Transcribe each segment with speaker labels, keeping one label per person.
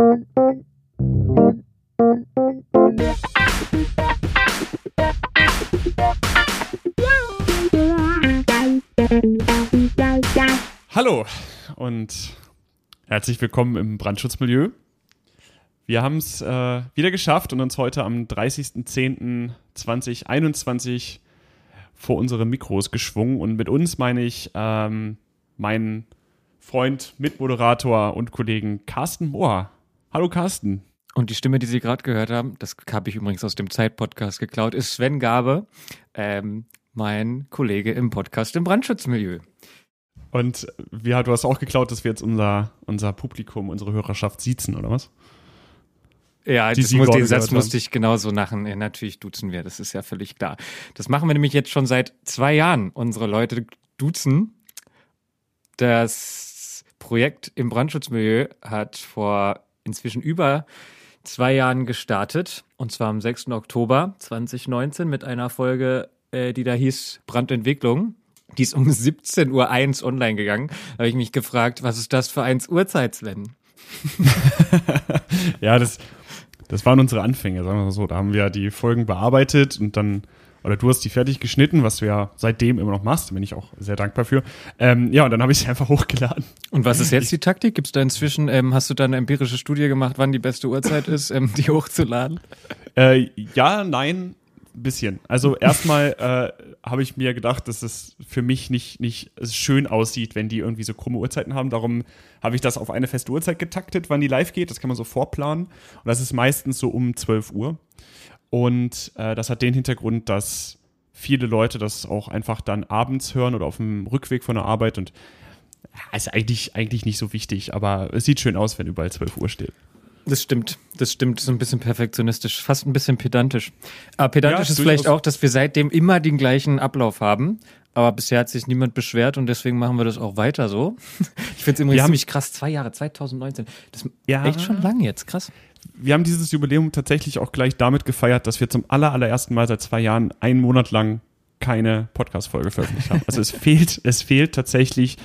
Speaker 1: Hallo und herzlich willkommen im Brandschutzmilieu. Wir haben es äh, wieder geschafft und uns heute am 30.10.2021 vor unsere Mikros geschwungen. Und mit uns meine ich ähm, meinen Freund, Mitmoderator und Kollegen Carsten Mohr. Hallo Carsten.
Speaker 2: Und die Stimme, die Sie gerade gehört haben, das habe ich übrigens aus dem Zeit-Podcast geklaut, ist Sven Gabe, ähm, mein Kollege im Podcast im Brandschutzmilieu.
Speaker 1: Und ja, du hast auch geklaut, dass wir jetzt unser, unser Publikum, unsere Hörerschaft siezen, oder was?
Speaker 2: Ja, das muss, den Satz musste ich genauso machen. Ja, natürlich duzen wir, das ist ja völlig klar. Das machen wir nämlich jetzt schon seit zwei Jahren. Unsere Leute duzen. Das Projekt im Brandschutzmilieu hat vor inzwischen über zwei Jahren gestartet. Und zwar am 6. Oktober 2019 mit einer Folge, äh, die da hieß Brandentwicklung. Die ist um 17.01 Uhr online gegangen. Da habe ich mich gefragt, was ist das für eins Uhrzeit, Sven?
Speaker 1: ja, das, das waren unsere Anfänge, sagen wir mal so. Da haben wir die Folgen bearbeitet und dann, oder du hast die fertig geschnitten, was du ja seitdem immer noch machst, da bin ich auch sehr dankbar für. Ähm, ja, und dann habe ich sie einfach hochgeladen.
Speaker 2: Und was ist jetzt die Taktik? Gibt es da inzwischen, ähm, hast du da eine empirische Studie gemacht, wann die beste Uhrzeit ist, ähm, die hochzuladen?
Speaker 1: Äh, ja, nein, bisschen. Also erstmal äh, habe ich mir gedacht, dass es für mich nicht, nicht schön aussieht, wenn die irgendwie so krumme Uhrzeiten haben. Darum habe ich das auf eine feste Uhrzeit getaktet, wann die live geht. Das kann man so vorplanen. Und das ist meistens so um 12 Uhr. Und äh, das hat den Hintergrund, dass viele Leute das auch einfach dann abends hören oder auf dem Rückweg von der Arbeit. Und ja, ist eigentlich, eigentlich nicht so wichtig, aber es sieht schön aus, wenn überall 12 Uhr steht.
Speaker 2: Das stimmt, das stimmt, so ein bisschen perfektionistisch, fast ein bisschen pedantisch. Aber pedantisch ja, ist vielleicht auch, dass wir seitdem immer den gleichen Ablauf haben. Aber bisher hat sich niemand beschwert und deswegen machen wir das auch weiter so. Ich finde es übrigens ziemlich krass, zwei Jahre, 2019. Das ist ja, echt schon lang jetzt, krass.
Speaker 1: Wir haben dieses Jubiläum tatsächlich auch gleich damit gefeiert, dass wir zum aller, allerersten Mal seit zwei Jahren einen Monat lang keine Podcast-Folge veröffentlicht haben. Also es fehlt, es fehlt tatsächlich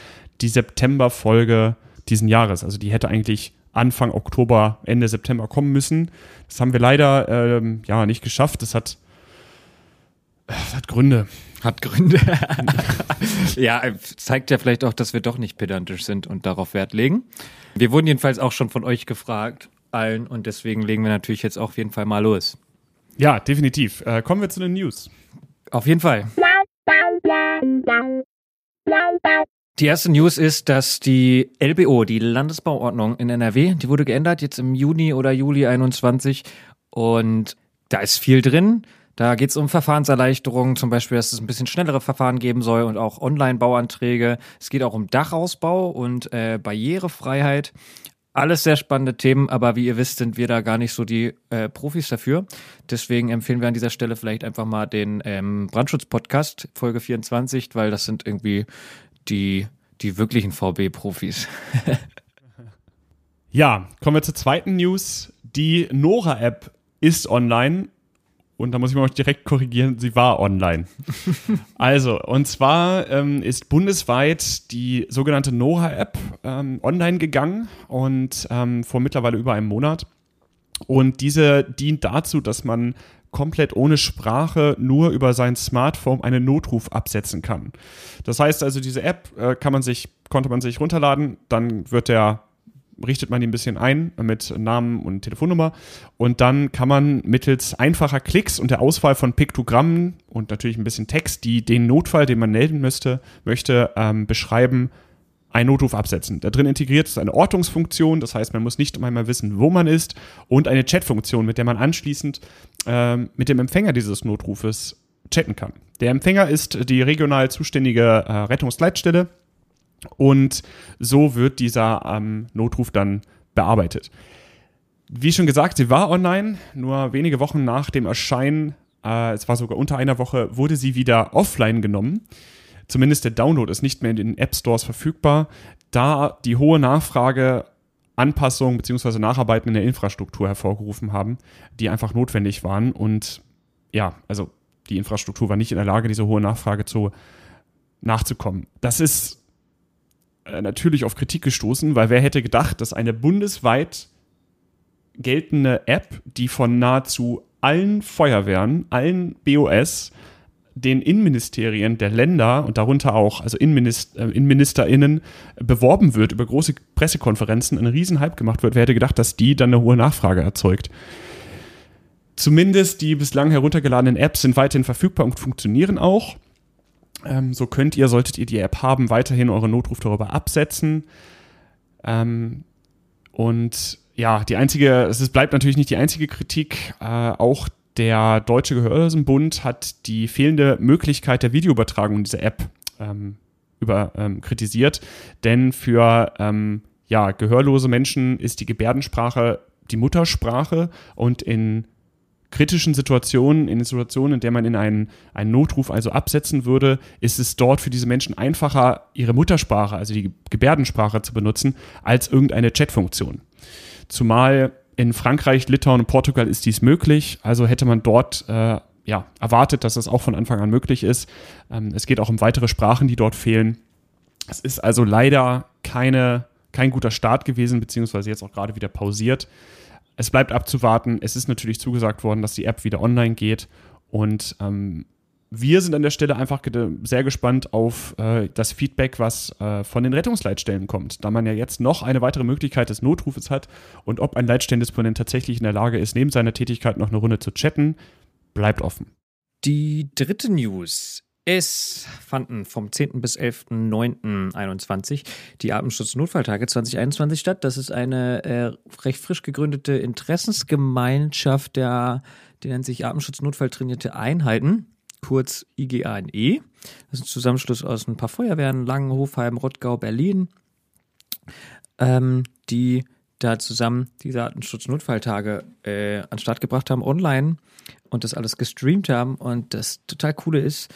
Speaker 1: die September-Folge diesen Jahres. Also die hätte eigentlich Anfang Oktober, Ende September kommen müssen. Das haben wir leider ähm, ja nicht geschafft. Das hat, das hat Gründe.
Speaker 2: Hat Gründe. ja, zeigt ja vielleicht auch, dass wir doch nicht pedantisch sind und darauf Wert legen. Wir wurden jedenfalls auch schon von euch gefragt, allen, und deswegen legen wir natürlich jetzt auf jeden Fall mal los.
Speaker 1: Ja, definitiv. Äh, kommen wir zu den News.
Speaker 2: Auf jeden Fall. Die erste News ist, dass die LBO, die Landesbauordnung in NRW, die wurde geändert jetzt im Juni oder Juli 21 und da ist viel drin. Da geht es um Verfahrenserleichterungen, zum Beispiel, dass es ein bisschen schnellere Verfahren geben soll und auch Online-Bauanträge. Es geht auch um Dachausbau und äh, Barrierefreiheit. Alles sehr spannende Themen, aber wie ihr wisst, sind wir da gar nicht so die äh, Profis dafür. Deswegen empfehlen wir an dieser Stelle vielleicht einfach mal den ähm, Brandschutz-Podcast, Folge 24, weil das sind irgendwie die, die wirklichen VB-Profis.
Speaker 1: ja, kommen wir zur zweiten News. Die Nora-App ist online und da muss ich mal direkt korrigieren, sie war online. also, und zwar ähm, ist bundesweit die sogenannte Nora-App ähm, online gegangen und ähm, vor mittlerweile über einem Monat. Und diese dient dazu, dass man komplett ohne Sprache nur über sein Smartphone einen Notruf absetzen kann. Das heißt also, diese App äh, kann man sich, konnte man sich runterladen, dann wird der richtet man ihn ein bisschen ein mit Namen und Telefonnummer und dann kann man mittels einfacher Klicks und der Auswahl von Piktogrammen und natürlich ein bisschen Text, die den Notfall, den man melden müsste, möchte, ähm, beschreiben, einen Notruf absetzen. Da drin integriert ist eine Ortungsfunktion, das heißt, man muss nicht einmal wissen, wo man ist, und eine Chatfunktion, mit der man anschließend ähm, mit dem Empfänger dieses Notrufes chatten kann. Der Empfänger ist die regional zuständige äh, Rettungsleitstelle und so wird dieser ähm, Notruf dann bearbeitet. Wie schon gesagt, sie war online, nur wenige Wochen nach dem Erscheinen, äh, es war sogar unter einer Woche, wurde sie wieder offline genommen. Zumindest der Download ist nicht mehr in den App Stores verfügbar, da die hohe Nachfrage Anpassungen bzw. Nacharbeiten in der Infrastruktur hervorgerufen haben, die einfach notwendig waren. Und ja, also die Infrastruktur war nicht in der Lage, diese hohe Nachfrage zu nachzukommen. Das ist äh, natürlich auf Kritik gestoßen, weil wer hätte gedacht, dass eine bundesweit geltende App, die von nahezu allen Feuerwehren, allen BOS, den Innenministerien der Länder und darunter auch, also Innenminister, äh, InnenministerInnen, beworben wird über große Pressekonferenzen, ein Riesenhype gemacht wird. Wer hätte gedacht, dass die dann eine hohe Nachfrage erzeugt? Zumindest die bislang heruntergeladenen Apps sind weiterhin verfügbar und funktionieren auch. Ähm, so könnt ihr, solltet ihr die App haben, weiterhin euren Notruf darüber absetzen. Ähm, und ja, die einzige, es bleibt natürlich nicht die einzige Kritik. Äh, auch der Deutsche Gehörlosenbund hat die fehlende Möglichkeit der Videoübertragung dieser App ähm, über, ähm, kritisiert. Denn für ähm, ja, gehörlose Menschen ist die Gebärdensprache die Muttersprache und in kritischen Situationen, in Situationen, in der man in einen, einen Notruf also absetzen würde, ist es dort für diese Menschen einfacher, ihre Muttersprache, also die Gebärdensprache zu benutzen, als irgendeine Chatfunktion. Zumal in Frankreich, Litauen und Portugal ist dies möglich, also hätte man dort äh, ja, erwartet, dass das auch von Anfang an möglich ist. Ähm, es geht auch um weitere Sprachen, die dort fehlen. Es ist also leider keine, kein guter Start gewesen, beziehungsweise jetzt auch gerade wieder pausiert es bleibt abzuwarten. Es ist natürlich zugesagt worden, dass die App wieder online geht. Und ähm, wir sind an der Stelle einfach sehr gespannt auf äh, das Feedback, was äh, von den Rettungsleitstellen kommt, da man ja jetzt noch eine weitere Möglichkeit des Notrufes hat und ob ein Leitstellendisponent tatsächlich in der Lage ist, neben seiner Tätigkeit noch eine Runde zu chatten, bleibt offen.
Speaker 2: Die dritte News es fanden vom 10. bis 11.09.21 die Artenschutzunfalltage 2021 statt. Das ist eine äh, recht frisch gegründete Interessensgemeinschaft der, die nennt sich Artensschutznotfalltrainierte Einheiten, kurz IGANE. Das ist ein Zusammenschluss aus ein paar Feuerwehren, Langen, Hofheim, Rottgau, Berlin, ähm, die da zusammen diese Artensschutznotfalltage äh, an den Start gebracht haben, online und das alles gestreamt haben. Und das total coole ist,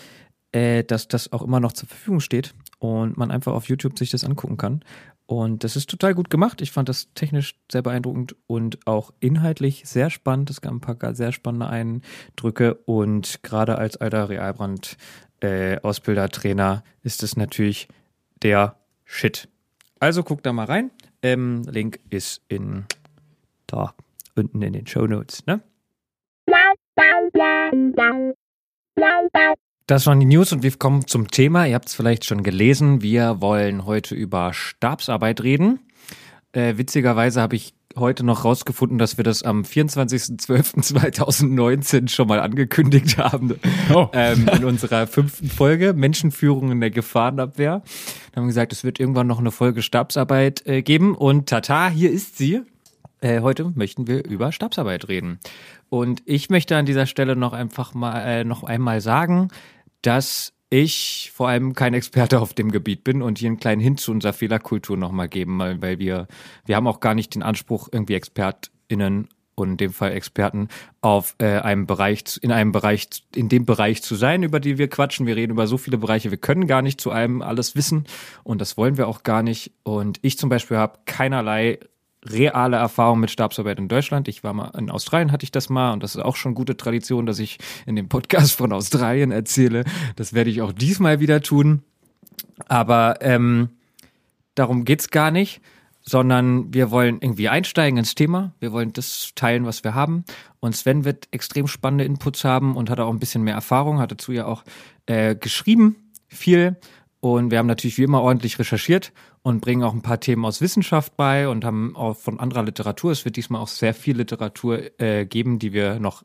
Speaker 2: äh, dass das auch immer noch zur Verfügung steht und man einfach auf YouTube sich das angucken kann. Und das ist total gut gemacht. Ich fand das technisch sehr beeindruckend und auch inhaltlich sehr spannend. Es gab ein paar sehr spannende Eindrücke und gerade als alter Realbrand äh, Trainer ist es natürlich der Shit. Also guckt da mal rein. Ähm, Link ist in da unten in den Show Notes. Ne? Das waren die News und wir kommen zum Thema. Ihr habt es vielleicht schon gelesen. Wir wollen heute über Stabsarbeit reden. Äh, witzigerweise habe ich heute noch rausgefunden, dass wir das am 24.12.2019 schon mal angekündigt haben. Oh. Ähm, in unserer fünften Folge Menschenführung in der Gefahrenabwehr. Da haben wir gesagt, es wird irgendwann noch eine Folge Stabsarbeit äh, geben. Und tata, hier ist sie. Äh, heute möchten wir über Stabsarbeit reden. Und ich möchte an dieser Stelle noch einfach mal äh, noch einmal sagen, dass ich vor allem kein Experte auf dem Gebiet bin und hier einen kleinen Hin zu unserer Fehlerkultur nochmal geben, weil, wir, wir haben auch gar nicht den Anspruch, irgendwie ExpertInnen und in dem Fall Experten auf äh, einem Bereich, in einem Bereich, in dem Bereich zu sein, über die wir quatschen. Wir reden über so viele Bereiche, wir können gar nicht zu allem alles wissen und das wollen wir auch gar nicht. Und ich zum Beispiel habe keinerlei reale Erfahrung mit Stabsarbeit in Deutschland. Ich war mal in Australien, hatte ich das mal und das ist auch schon gute Tradition, dass ich in dem Podcast von Australien erzähle. Das werde ich auch diesmal wieder tun. Aber ähm, darum geht's gar nicht, sondern wir wollen irgendwie einsteigen ins Thema. Wir wollen das teilen, was wir haben. Und Sven wird extrem spannende Inputs haben und hat auch ein bisschen mehr Erfahrung, hat dazu ja auch äh, geschrieben, viel. Und wir haben natürlich wie immer ordentlich recherchiert und bringen auch ein paar Themen aus Wissenschaft bei und haben auch von anderer Literatur. Es wird diesmal auch sehr viel Literatur äh, geben, die wir noch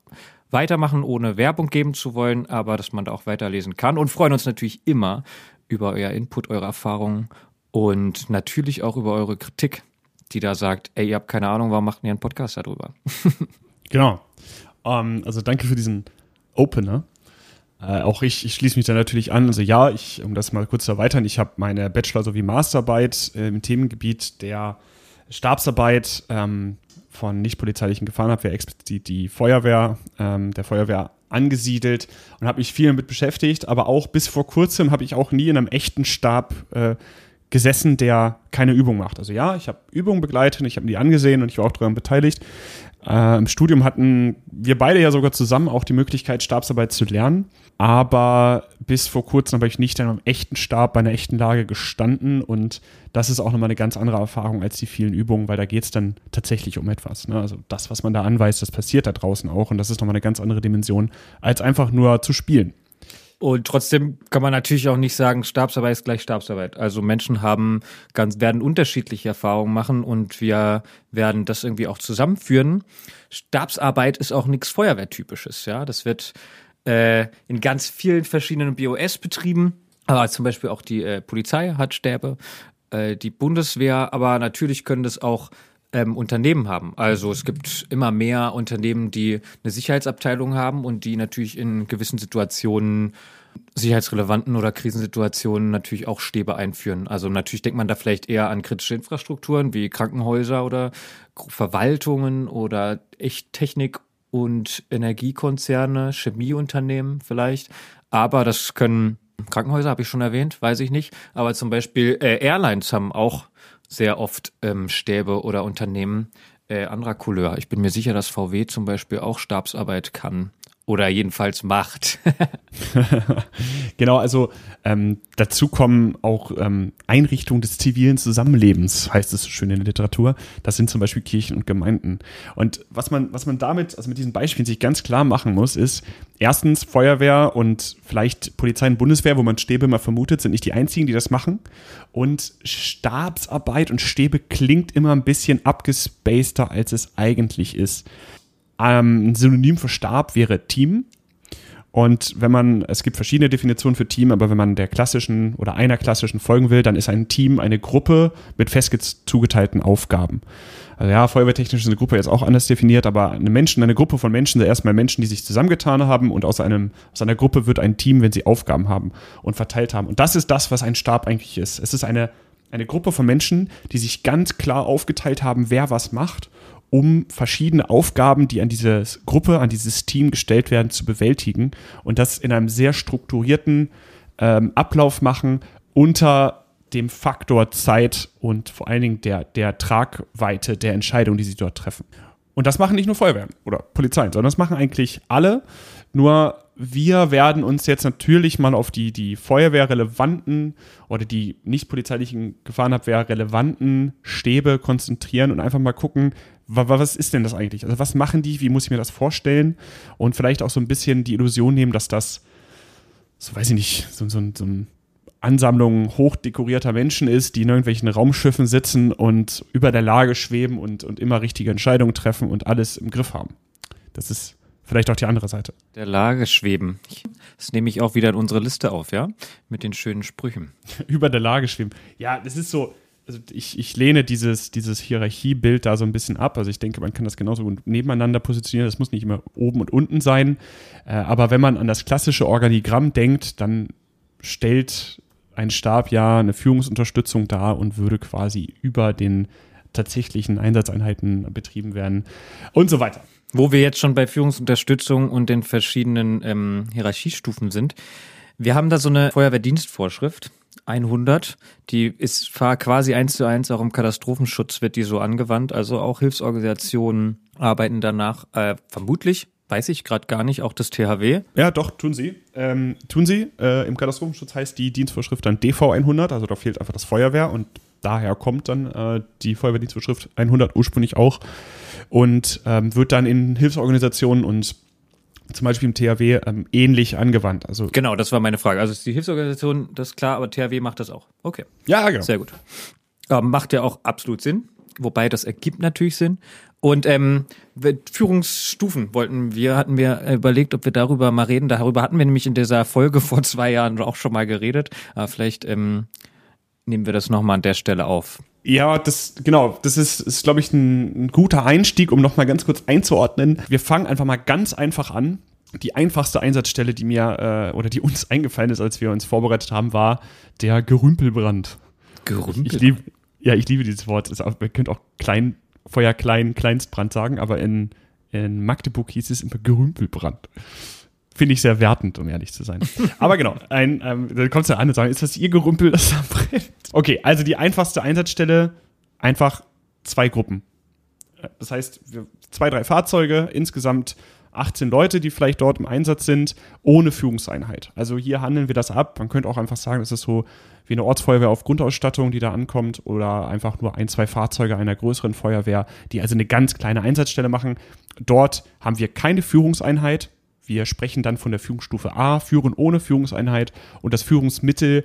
Speaker 2: weitermachen, ohne Werbung geben zu wollen, aber dass man da auch weiterlesen kann und freuen uns natürlich immer über euer Input, eure Erfahrungen und natürlich auch über eure Kritik, die da sagt, ey, ihr habt keine Ahnung, warum macht ihr einen Podcast darüber?
Speaker 1: genau. Um, ähm, also danke für diesen Opener. Äh, auch ich, ich schließe mich da natürlich an. Also ja, ich, um das mal kurz zu erweitern, ich habe meine Bachelor- sowie Masterarbeit äh, im Themengebiet der Stabsarbeit ähm, von nicht-polizeilichen Gefahrenabwehr, explizit die Feuerwehr, ähm, der Feuerwehr angesiedelt und habe mich viel damit beschäftigt, aber auch bis vor kurzem habe ich auch nie in einem echten Stab äh, gesessen, der keine Übung macht. Also ja, ich habe Übungen begleitet, ich habe die angesehen und ich war auch daran beteiligt, Äh, Im Studium hatten wir beide ja sogar zusammen auch die Möglichkeit, Stabsarbeit zu lernen. Aber bis vor kurzem habe ich nicht in einem echten Stab bei einer echten Lage gestanden. Und das ist auch nochmal eine ganz andere Erfahrung als die vielen Übungen, weil da geht es dann tatsächlich um etwas. Ne? Also das, was man da anweist, das passiert da draußen auch. Und das ist nochmal eine ganz andere Dimension, als einfach nur zu spielen.
Speaker 2: Und trotzdem kann man natürlich auch nicht sagen, Stabsarbeit ist gleich Stabsarbeit. Also Menschen haben ganz, werden unterschiedliche Erfahrungen machen und wir werden das irgendwie auch zusammenführen. Stabsarbeit ist auch nichts Feuerwehrtypisches, ja. Das wird äh, in ganz vielen verschiedenen BOS betrieben. Aber zum Beispiel auch die äh, Polizei hat Stäbe, äh, die Bundeswehr, aber natürlich können das auch ähm, Unternehmen haben. Also es gibt immer mehr Unternehmen, die eine Sicherheitsabteilung haben und die natürlich in gewissen Situationen sicherheitsrelevanten oder Krisensituationen natürlich auch Stäbe einführen. Also natürlich denkt man da vielleicht eher an kritische Infrastrukturen wie Krankenhäuser oder Verwaltungen oder echt Technik und Energiekonzerne, Chemieunternehmen vielleicht. Aber das können Krankenhäuser, habe ich schon erwähnt, weiß ich nicht. Aber zum Beispiel äh, Airlines haben auch sehr oft ähm, Stäbe oder Unternehmen äh, anderer Couleur. Ich bin mir sicher, dass VW zum Beispiel auch Stabsarbeit kann. Oder jedenfalls macht.
Speaker 1: genau, also ähm, dazu kommen auch ähm, Einrichtungen des zivilen Zusammenlebens, heißt es so schön in der Literatur. Das sind zum Beispiel Kirchen und Gemeinden. Und was man, was man damit, also mit diesen Beispielen sich ganz klar machen muss, ist, erstens, Feuerwehr und vielleicht Polizei und Bundeswehr, wo man Stäbe mal vermutet, sind nicht die einzigen, die das machen. Und Stabsarbeit und Stäbe klingt immer ein bisschen abgespaceder, als es eigentlich ist. Ähm, ein Synonym für Stab wäre Team. Und wenn man, es gibt verschiedene Definitionen für Team, aber wenn man der klassischen oder einer klassischen folgen will, dann ist ein Team eine Gruppe mit fest zugeteilten Aufgaben. Also ja, feuerwehrtechnisch ist eine Gruppe jetzt auch anders definiert, aber eine Menschen, eine Gruppe von Menschen sind erstmal Menschen, die sich zusammengetan haben und aus einem, aus einer Gruppe wird ein Team, wenn sie Aufgaben haben und verteilt haben. Und das ist das, was ein Stab eigentlich ist. Es ist eine, eine Gruppe von Menschen, die sich ganz klar aufgeteilt haben, wer was macht um verschiedene Aufgaben, die an diese Gruppe, an dieses Team gestellt werden, zu bewältigen und das in einem sehr strukturierten ähm, Ablauf machen unter dem Faktor Zeit und vor allen Dingen der, der Tragweite der Entscheidung, die sie dort treffen. Und das machen nicht nur Feuerwehren oder Polizeien, sondern das machen eigentlich alle. Nur wir werden uns jetzt natürlich mal auf die, die Feuerwehrrelevanten oder die nicht polizeilichen Gefahrenabwehr relevanten Stäbe konzentrieren und einfach mal gucken, was ist denn das eigentlich? Also was machen die? Wie muss ich mir das vorstellen? Und vielleicht auch so ein bisschen die Illusion nehmen, dass das, so weiß ich nicht, so, so, so eine Ansammlung hochdekorierter Menschen ist, die in irgendwelchen Raumschiffen sitzen und über der Lage schweben und, und immer richtige Entscheidungen treffen und alles im Griff haben. Das ist vielleicht auch die andere Seite.
Speaker 2: Der Lage schweben. Das nehme ich auch wieder in unsere Liste auf, ja? Mit den schönen Sprüchen.
Speaker 1: über der Lage schweben. Ja, das ist so, also ich, ich lehne dieses, dieses Hierarchiebild da so ein bisschen ab. Also ich denke, man kann das genauso gut nebeneinander positionieren. Das muss nicht immer oben und unten sein. Äh, aber wenn man an das klassische Organigramm denkt, dann stellt ein Stab ja eine Führungsunterstützung dar und würde quasi über den tatsächlichen Einsatzeinheiten betrieben werden und so weiter.
Speaker 2: Wo wir jetzt schon bei Führungsunterstützung und den verschiedenen ähm, Hierarchiestufen sind. Wir haben da so eine Feuerwehrdienstvorschrift 100. Die ist quasi eins zu eins auch im Katastrophenschutz wird die so angewandt. Also auch Hilfsorganisationen arbeiten danach, äh, vermutlich, weiß ich gerade gar nicht, auch das THW.
Speaker 1: Ja, doch, tun sie. Ähm, tun sie. Äh, Im Katastrophenschutz heißt die Dienstvorschrift dann DV 100, also da fehlt einfach das Feuerwehr und daher kommt dann äh, die Feuerwehrdienstvorschrift 100 ursprünglich auch und ähm, wird dann in Hilfsorganisationen und zum Beispiel im THW ähm, ähnlich angewandt. Also
Speaker 2: genau, das war meine Frage. Also ist die Hilfsorganisation, das ist klar, aber THW macht das auch. Okay.
Speaker 1: Ja, genau.
Speaker 2: Sehr gut. Ähm, macht ja auch absolut Sinn. Wobei das ergibt natürlich Sinn. Und ähm, Führungsstufen wollten wir, hatten wir überlegt, ob wir darüber mal reden. Darüber hatten wir nämlich in dieser Folge vor zwei Jahren auch schon mal geredet. Aber vielleicht ähm, nehmen wir das nochmal an der Stelle auf.
Speaker 1: Ja, das genau, das ist, ist glaube ich, ein, ein, guter Einstieg, um nochmal ganz kurz einzuordnen. Wir fangen einfach mal ganz einfach an. Die einfachste Einsatzstelle, die mir äh, oder die uns eingefallen ist, als wir uns vorbereitet haben, war der Gerümpelbrand.
Speaker 2: Gerümpelbrand?
Speaker 1: Ich, ich lieb, ja, ich liebe dieses Wort. Auch, man könnte auch klein, Feuer klein, Kleinstbrand sagen, aber in, in Magdeburg hieß es immer Gerümpelbrand finde ich sehr wertend, um ehrlich zu sein. Aber genau, ein, ähm, dann kommst du an und sagst, ist das ihr Gerümpel, das da brennt? Okay, also die einfachste Einsatzstelle, einfach zwei Gruppen. Das heißt, zwei, drei Fahrzeuge, insgesamt 18 Leute, die vielleicht dort im Einsatz sind, ohne Führungseinheit. Also hier handeln wir das ab. Man könnte auch einfach sagen, es ist so wie eine Ortsfeuerwehr auf Grundausstattung, die da ankommt, oder einfach nur ein, zwei Fahrzeuge einer größeren Feuerwehr, die also eine ganz kleine Einsatzstelle machen. Dort haben wir keine Führungseinheit. Wir sprechen dann von der Führungsstufe A, Führen ohne Führungseinheit. Und das Führungsmittel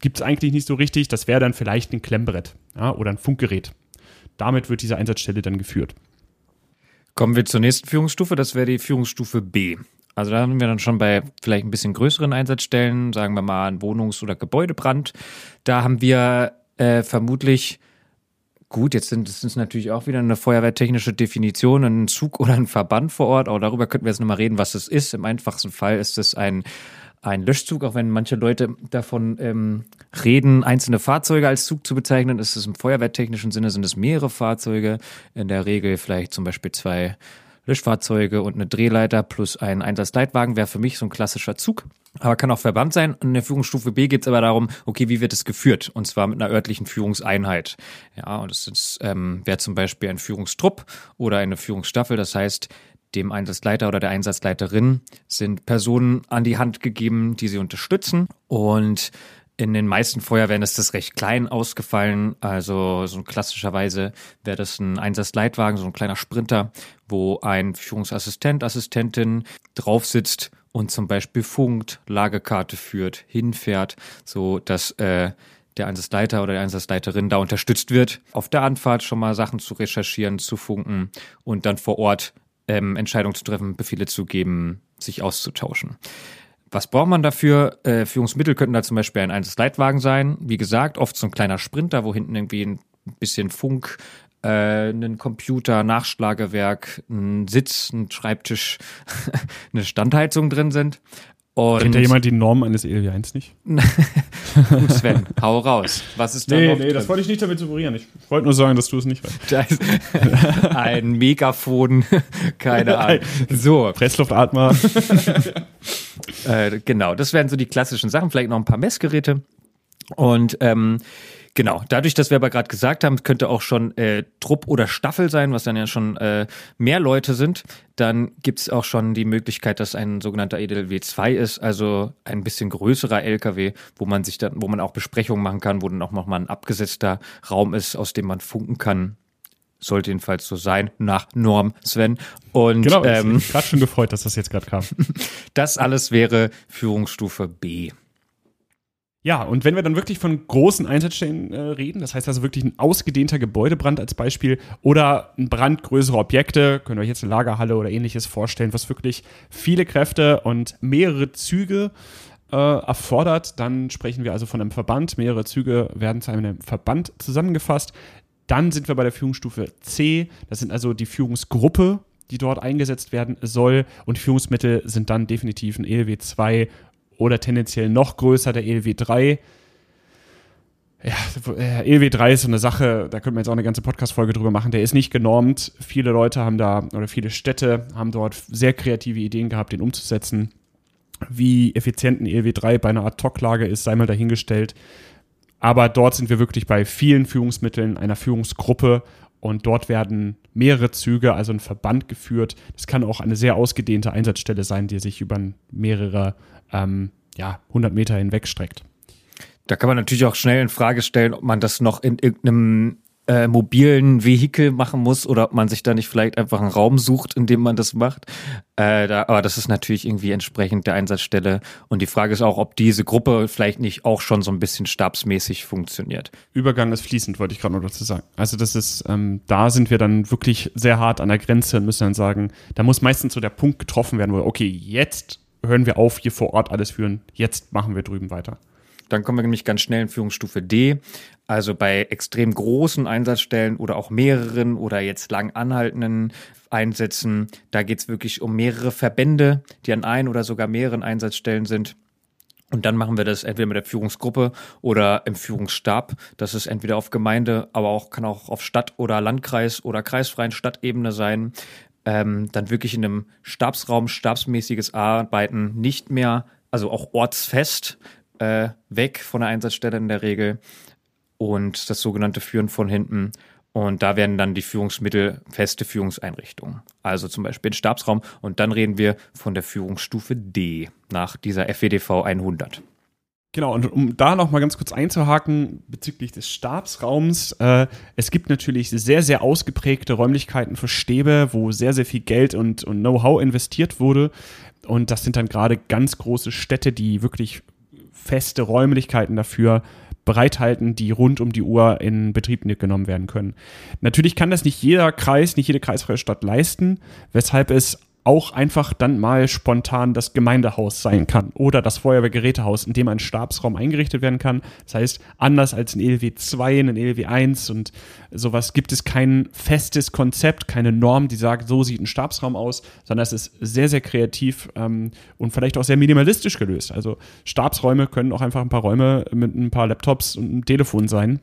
Speaker 1: gibt es eigentlich nicht so richtig. Das wäre dann vielleicht ein Klemmbrett ja, oder ein Funkgerät. Damit wird diese Einsatzstelle dann geführt.
Speaker 2: Kommen wir zur nächsten Führungsstufe, das wäre die Führungsstufe B. Also da haben wir dann schon bei vielleicht ein bisschen größeren Einsatzstellen, sagen wir mal ein Wohnungs- oder Gebäudebrand. Da haben wir äh, vermutlich, gut, jetzt sind es natürlich auch wieder eine feuerwehrtechnische Definition, ein Zug oder ein Verband vor Ort, aber darüber könnten wir jetzt nochmal reden, was es ist. Im einfachsten Fall ist es ein ein Löschzug, auch wenn manche Leute davon ähm, reden, einzelne Fahrzeuge als Zug zu bezeichnen, ist es im feuerwehrtechnischen Sinne sind es mehrere Fahrzeuge, in der Regel vielleicht zum Beispiel zwei Löschfahrzeuge und eine Drehleiter plus ein Einsatzleitwagen wäre für mich so ein klassischer Zug. Aber kann auch Verband sein. In der Führungsstufe B geht es aber darum, okay, wie wird es geführt? Und zwar mit einer örtlichen Führungseinheit. Ja, und es ähm, wäre zum Beispiel ein Führungstrupp oder eine Führungsstaffel. Das heißt, dem Einsatzleiter oder der Einsatzleiterin sind Personen an die Hand gegeben, die sie unterstützen. Und in den meisten Feuerwehren ist das recht klein ausgefallen. Also so klassischerweise wäre das ein Einsatzleitwagen, so ein kleiner Sprinter, wo ein Führungsassistent, Assistentin drauf sitzt und zum Beispiel funkt, Lagekarte führt, hinfährt, so dass äh, der Einsatzleiter oder die Einsatzleiterin da unterstützt wird, auf der Anfahrt schon mal Sachen zu recherchieren, zu funken und dann vor Ort ähm, Entscheidungen zu treffen, Befehle zu geben, sich auszutauschen. Was braucht man dafür? Äh, Führungsmittel könnten da zum Beispiel ein Einsatzleitwagen sein. Wie gesagt, oft so ein kleiner Sprinter, wo hinten irgendwie ein bisschen Funk, äh, ein Computer, Nachschlagewerk, ein Sitz, ein Schreibtisch, eine Standheizung drin sind.
Speaker 1: Und Kennt ja jemand die Norm eines ELW 1 nicht?
Speaker 2: Gut, Sven, hau raus. Was ist da
Speaker 1: Nee, nee, drin? das wollte ich nicht damit suggerieren. Ich wollte nur sagen, dass du es nicht weißt.
Speaker 2: Ein Megafon, keine Ahnung. So.
Speaker 1: Pressluftatmer.
Speaker 2: Äh, genau, das wären so die klassischen Sachen. Vielleicht noch ein paar Messgeräte. Und ähm, Genau, dadurch, dass wir aber gerade gesagt haben, könnte auch schon äh, Trupp oder Staffel sein, was dann ja schon äh, mehr Leute sind, dann gibt's auch schon die Möglichkeit, dass ein sogenannter EDLW 2 ist, also ein bisschen größerer LKW, wo man sich dann, wo man auch Besprechungen machen kann, wo dann auch nochmal ein abgesetzter Raum ist, aus dem man funken kann. Sollte jedenfalls so sein, nach Norm, Sven. Und
Speaker 1: genau, ähm, ich gerade schon gefreut, dass das jetzt gerade kam.
Speaker 2: das alles wäre Führungsstufe B.
Speaker 1: Ja, und wenn wir dann wirklich von großen Einsatzstellen äh, reden, das heißt also wirklich ein ausgedehnter Gebäudebrand als Beispiel oder ein Brand größerer Objekte, könnt ihr euch jetzt eine Lagerhalle oder ähnliches vorstellen, was wirklich viele Kräfte und mehrere Züge äh, erfordert, dann sprechen wir also von einem Verband. Mehrere Züge werden zu einem Verband zusammengefasst. Dann sind wir bei der Führungsstufe C, das sind also die Führungsgruppe, die dort eingesetzt werden soll. Und Führungsmittel sind dann definitiv ein ELW 2 oder tendenziell noch größer der ELW 3. Ja, ELW 3 ist so eine Sache, da könnte man jetzt auch eine ganze Podcast-Folge drüber machen. Der ist nicht genormt. Viele Leute haben da, oder viele Städte haben dort sehr kreative Ideen gehabt, den umzusetzen. Wie effizient ein ELW 3 bei einer Ad-Hoc-Lage ist, sei mal dahingestellt. Aber dort sind wir wirklich bei vielen Führungsmitteln, einer Führungsgruppe und dort werden mehrere Züge, also ein Verband geführt. Das kann auch eine sehr ausgedehnte Einsatzstelle sein, die sich über mehrere ähm, ja, 100 Meter hinweg streckt.
Speaker 2: Da kann man natürlich auch schnell in Frage stellen, ob man das noch in irgendeinem äh, mobilen Vehikel machen muss oder ob man sich da nicht vielleicht einfach einen Raum sucht, in dem man das macht. Äh, da, aber das ist natürlich irgendwie entsprechend der Einsatzstelle. Und die Frage ist auch, ob diese Gruppe vielleicht nicht auch schon so ein bisschen stabsmäßig funktioniert.
Speaker 1: Übergang ist fließend, wollte ich gerade noch dazu sagen. Also das ist, ähm, da sind wir dann wirklich sehr hart an der Grenze und müssen dann sagen, da muss meistens so der Punkt getroffen werden, wo, okay, jetzt hören wir auf, hier vor Ort alles führen, jetzt machen wir drüben weiter.
Speaker 2: Dann kommen wir nämlich ganz schnell in Führungsstufe D. Also bei extrem großen Einsatzstellen oder auch mehreren oder jetzt lang anhaltenden Einsätzen, da geht es wirklich um mehrere Verbände, die an ein oder sogar mehreren Einsatzstellen sind. Und dann machen wir das entweder mit der Führungsgruppe oder im Führungsstab. Das ist entweder auf Gemeinde, aber auch kann auch auf Stadt- oder Landkreis oder kreisfreien Stadtebene sein ähm, dann wirklich in einem Stabsraum, stabsmäßiges Arbeiten nicht mehr, also auch ortsfest, äh, weg von der Einsatzstelle in der Regel und das sogenannte Führen von hinten. Und da werden dann die Führungsmittel feste Führungseinrichtungen. Also zum Beispiel den Stabsraum. Und dann reden wir von der Führungsstufe D nach dieser FWDV 100.
Speaker 1: Genau, und um da noch mal ganz kurz einzuhaken bezüglich des Stabsraums, äh, es gibt natürlich sehr, sehr ausgeprägte Räumlichkeiten für Stäbe, wo sehr, sehr viel Geld und, und Know-how investiert wurde. Und das sind dann gerade ganz große Städte, die wirklich feste Räumlichkeiten dafür bereithalten, die rund um die Uhr in Betrieb genommen werden können. Natürlich kann das nicht jeder Kreis, nicht jede kreisfreie Stadt leisten, weshalb es auch einfach dann mal spontan das Gemeindehaus sein kann oder das Feuerwehrgerätehaus, in dem ein Stabsraum eingerichtet werden kann. Das heißt, anders als ein ELW 2, ein ELW 1 und sowas gibt es kein festes Konzept, keine Norm, die sagt, so sieht ein Stabsraum aus, sondern es ist sehr, sehr kreativ ähm, und vielleicht auch sehr minimalistisch gelöst. Also Stabsräume können auch einfach ein paar Räume mit ein paar Laptops und einem Telefon sein.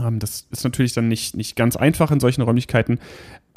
Speaker 1: Ähm, das ist natürlich dann nicht, nicht ganz einfach in solchen Räumlichkeiten,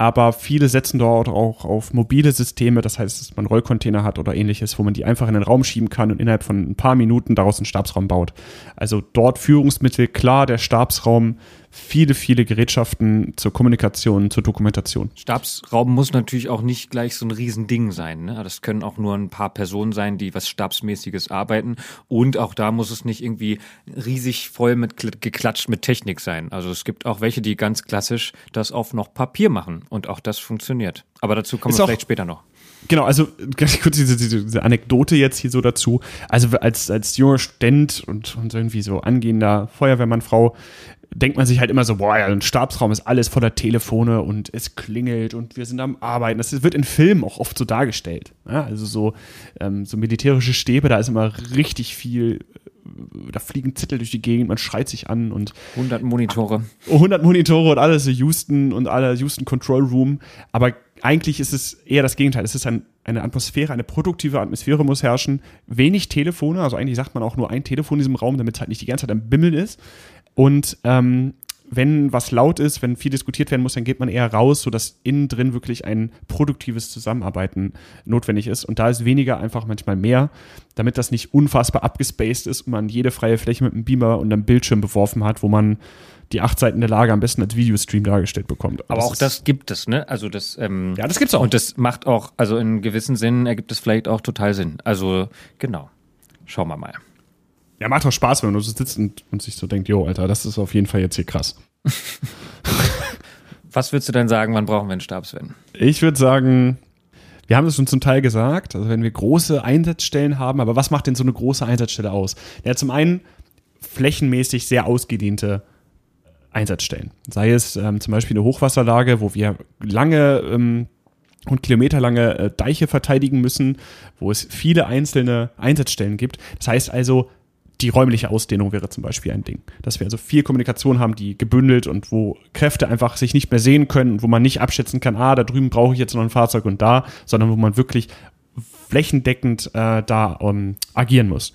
Speaker 1: aber viele setzen dort auch auf mobile Systeme, das heißt, dass man Rollcontainer hat oder ähnliches, wo man die einfach in den Raum schieben kann und innerhalb von ein paar Minuten daraus einen Stabsraum baut. Also dort Führungsmittel, klar, der Stabsraum viele, viele Gerätschaften zur Kommunikation, zur Dokumentation.
Speaker 2: Stabsraum muss natürlich auch nicht gleich so ein Riesending sein. Ne? Das können auch nur ein paar Personen sein, die was Stabsmäßiges arbeiten. Und auch da muss es nicht irgendwie riesig voll mit geklatscht mit Technik sein. Also es gibt auch welche, die ganz klassisch das auf noch Papier machen. Und auch das funktioniert. Aber dazu kommen Ist wir vielleicht später noch.
Speaker 1: Genau, also ganz kurz diese, diese, Anekdote jetzt hier so dazu. Also als, als junger Student und, und irgendwie so angehender Feuerwehrmannfrau denkt man sich halt immer so, boah, ja, ein Stabsraum ist alles voller Telefone und es klingelt und wir sind am Arbeiten. Das wird in Filmen auch oft so dargestellt. Ja, also so, ähm, so militärische Stäbe, da ist immer richtig viel da fliegen Zettel durch die Gegend, man schreit sich an und
Speaker 2: 100 Monitore.
Speaker 1: 100 Monitore und alles Houston und alle Houston Control Room, aber eigentlich ist es eher das Gegenteil. Es ist ein, eine Atmosphäre, eine produktive Atmosphäre muss herrschen. Wenig Telefone, also eigentlich sagt man auch nur ein Telefon in diesem Raum, damit es halt nicht die ganze Zeit am Bimmeln ist. Und ähm, wenn was laut ist, wenn viel diskutiert werden muss, dann geht man eher raus, sodass innen drin wirklich ein produktives Zusammenarbeiten notwendig ist. Und da ist weniger einfach manchmal mehr, damit das nicht unfassbar abgespaced ist und man jede freie Fläche mit einem Beamer und einem Bildschirm beworfen hat, wo man die acht Seiten der Lage am besten als Videostream dargestellt bekommt.
Speaker 2: Aber das auch das gibt es, ne? Also das ähm,
Speaker 1: ja, das gibt's auch.
Speaker 2: Und das macht auch, also in gewissen Sinn ergibt es vielleicht auch total Sinn. Also genau, schauen wir mal.
Speaker 1: Ja, macht doch Spaß, wenn man so sitzt und, und sich so denkt, jo, Alter, das ist auf jeden Fall jetzt hier krass.
Speaker 2: Was würdest du denn sagen, wann brauchen wir einen Stabsven?
Speaker 1: Ich würde sagen, wir haben es schon zum Teil gesagt, also wenn wir große Einsatzstellen haben, aber was macht denn so eine große Einsatzstelle aus? Ja, zum einen flächenmäßig sehr ausgedehnte Einsatzstellen. Sei es ähm, zum Beispiel eine Hochwasserlage, wo wir lange ähm, und kilometerlange äh, Deiche verteidigen müssen, wo es viele einzelne Einsatzstellen gibt. Das heißt also, die räumliche Ausdehnung wäre zum Beispiel ein Ding. Dass wir also viel Kommunikation haben, die gebündelt und wo Kräfte einfach sich nicht mehr sehen können wo man nicht abschätzen kann, ah, da drüben brauche ich jetzt noch ein Fahrzeug und da, sondern wo man wirklich flächendeckend äh, da um, ähm, agieren muss.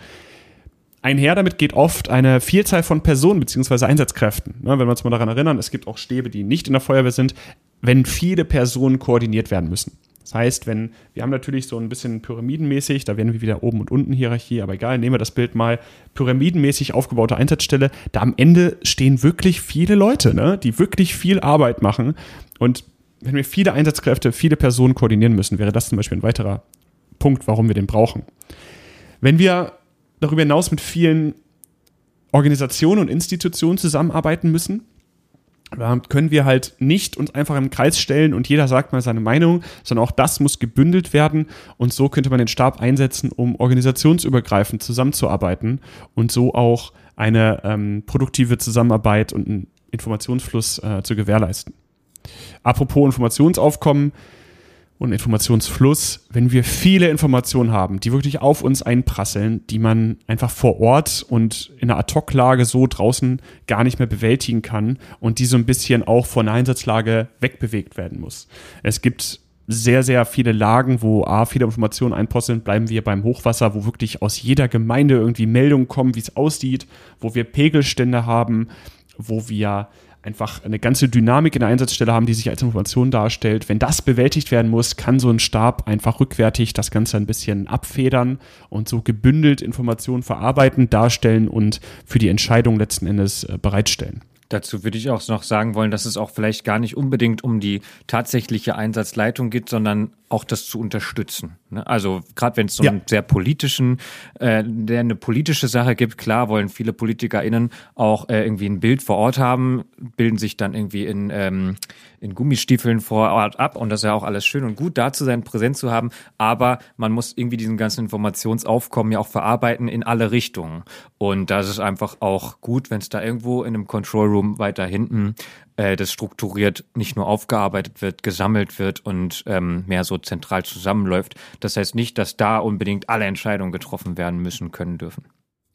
Speaker 1: Einher damit geht oft eine Vielzahl von Personen bzw. Einsatzkräften. Ne, wenn wir uns mal daran erinnern, es gibt auch Stäbe, die nicht in der Feuerwehr sind, wenn viele Personen koordiniert werden müssen. Das heißt, wenn, wir haben natürlich so ein bisschen pyramidenmäßig, da werden wir wieder oben und unten Hierarchie, aber egal, nehmen wir das Bild mal, pyramidenmäßig aufgebaute Einsatzstelle, da am Ende stehen wirklich viele Leute, ne, die wirklich viel Arbeit machen. Und wenn wir viele Einsatzkräfte, viele Personen koordinieren müssen, wäre das zum Beispiel ein weiterer Punkt, warum wir den brauchen. Wenn wir darüber hinaus mit vielen Organisationen und Institutionen zusammenarbeiten müssen, können wir halt nicht uns einfach im Kreis stellen und jeder sagt mal seine Meinung, sondern auch das muss gebündelt werden und so könnte man den Stab einsetzen, um organisationsübergreifend zusammenzuarbeiten und so auch eine ähm, produktive Zusammenarbeit und einen Informationsfluss äh, zu gewährleisten. Apropos Informationsaufkommen, und Informationsfluss, wenn wir viele Informationen haben, die wirklich auf uns einprasseln, die man einfach vor Ort und in einer Ad-Hoc-Lage so draußen gar nicht mehr bewältigen kann und die so ein bisschen auch von der Einsatzlage wegbewegt werden muss. Es gibt sehr, sehr viele Lagen, wo A, viele Informationen einposseln, bleiben wir beim Hochwasser, wo wirklich aus jeder Gemeinde irgendwie Meldungen kommen, wie es aussieht, wo wir Pegelstände haben, wo wir einfach eine ganze Dynamik in der Einsatzstelle haben, die sich als Information darstellt. Wenn das bewältigt werden muss, kann so ein Stab einfach rückwärtig das Ganze ein bisschen abfedern und so gebündelt Informationen verarbeiten, darstellen und für die Entscheidung letzten Endes äh, bereitstellen.
Speaker 2: Dazu würde ich auch noch sagen wollen, dass es auch vielleicht gar nicht unbedingt um die tatsächliche Einsatzleitung geht, sondern auch das zu unterstützen. Ne? Also gerade wenn es so ja. einen sehr politischen, äh, der eine politische Sache gibt, klar wollen viele PolitikerInnen auch äh, irgendwie ein Bild vor Ort haben, bilden sich dann irgendwie in, ähm, in Gummistiefeln vor Ort ab und das ist ja auch alles schön und gut, da zu sein, präsent zu haben, aber man muss irgendwie diesen ganzen Informationsaufkommen ja auch verarbeiten in alle Richtungen. Und das ist einfach auch gut, wenn es da irgendwo in einem Control Room weiter hinten äh, das strukturiert nicht nur aufgearbeitet wird, gesammelt wird und ähm, mehr so zentral zusammenläuft. Das heißt nicht, dass da unbedingt alle Entscheidungen getroffen werden müssen, können, dürfen.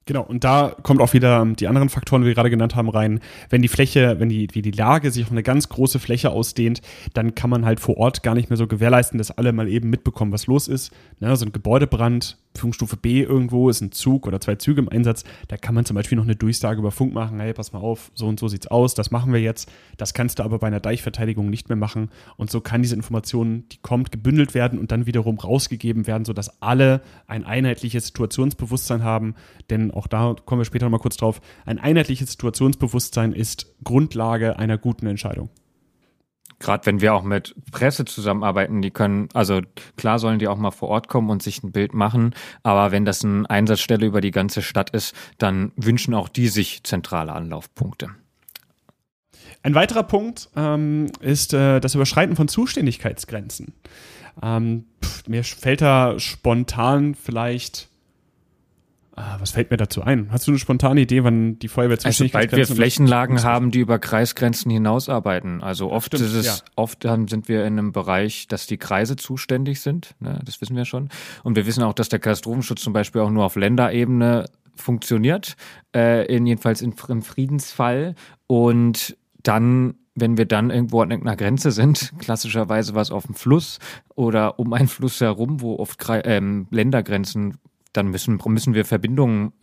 Speaker 1: Genau, und da kommt auch wieder die anderen Faktoren, die wir gerade genannt haben, rein. Wenn die Fläche, wenn die, wie die Lage sich auf eine ganz große Fläche ausdehnt, dann kann man halt vor Ort gar nicht mehr so gewährleisten, dass alle mal eben mitbekommen, was los ist. Ne, so ein Gebäudebrand, Führungsstufe B irgendwo ist ein Zug oder zwei Züge im Einsatz. Da kann man zum Beispiel noch eine Durchsage über Funk machen. Hey, pass mal auf, so und so sieht's aus, das machen wir jetzt. Das kannst du aber bei einer Deichverteidigung nicht mehr machen. Und so kann diese Information, die kommt, gebündelt werden und dann wiederum rausgegeben werden, sodass alle ein einheitliches Situationsbewusstsein haben. Denn auch da kommen wir später nochmal kurz drauf. Ein einheitliches Situationsbewusstsein ist Grundlage einer guten Entscheidung
Speaker 2: gerade wenn wir auch mit Presse zusammenarbeiten, die können, also klar sollen die auch mal vor Ort kommen und sich ein Bild machen, aber wenn das eine Einsatzstelle über die ganze Stadt ist, dann wünschen auch die sich zentrale Anlaufpunkte.
Speaker 1: Ein weiterer Punkt ähm, ist äh, das Überschreiten von Zuständigkeitsgrenzen. Ähm, pff, mir fällt da spontan vielleicht Ah, was fällt mir dazu ein? Hast du eine spontane Idee, wann die Feuerwehr
Speaker 2: Also sobald wir Flächenlagen haben, die über Kreisgrenzen hinausarbeiten. Also oft Stimmt, ist es, ja. oft dann sind wir in einem Bereich, dass die Kreise zuständig sind. Ne? Das wissen wir schon. Und wir wissen auch, dass der Katastrophenschutz zum Beispiel auch nur auf Länderebene funktioniert, äh, in, jedenfalls in, im Friedensfall. Und dann wenn wir dann irgendwo an irgendeiner Grenze sind, klassischerweise was auf dem Fluss oder um einen Fluss herum, wo oft ähm, Ländergrenzen dann müssen, müssen wir Verbindungen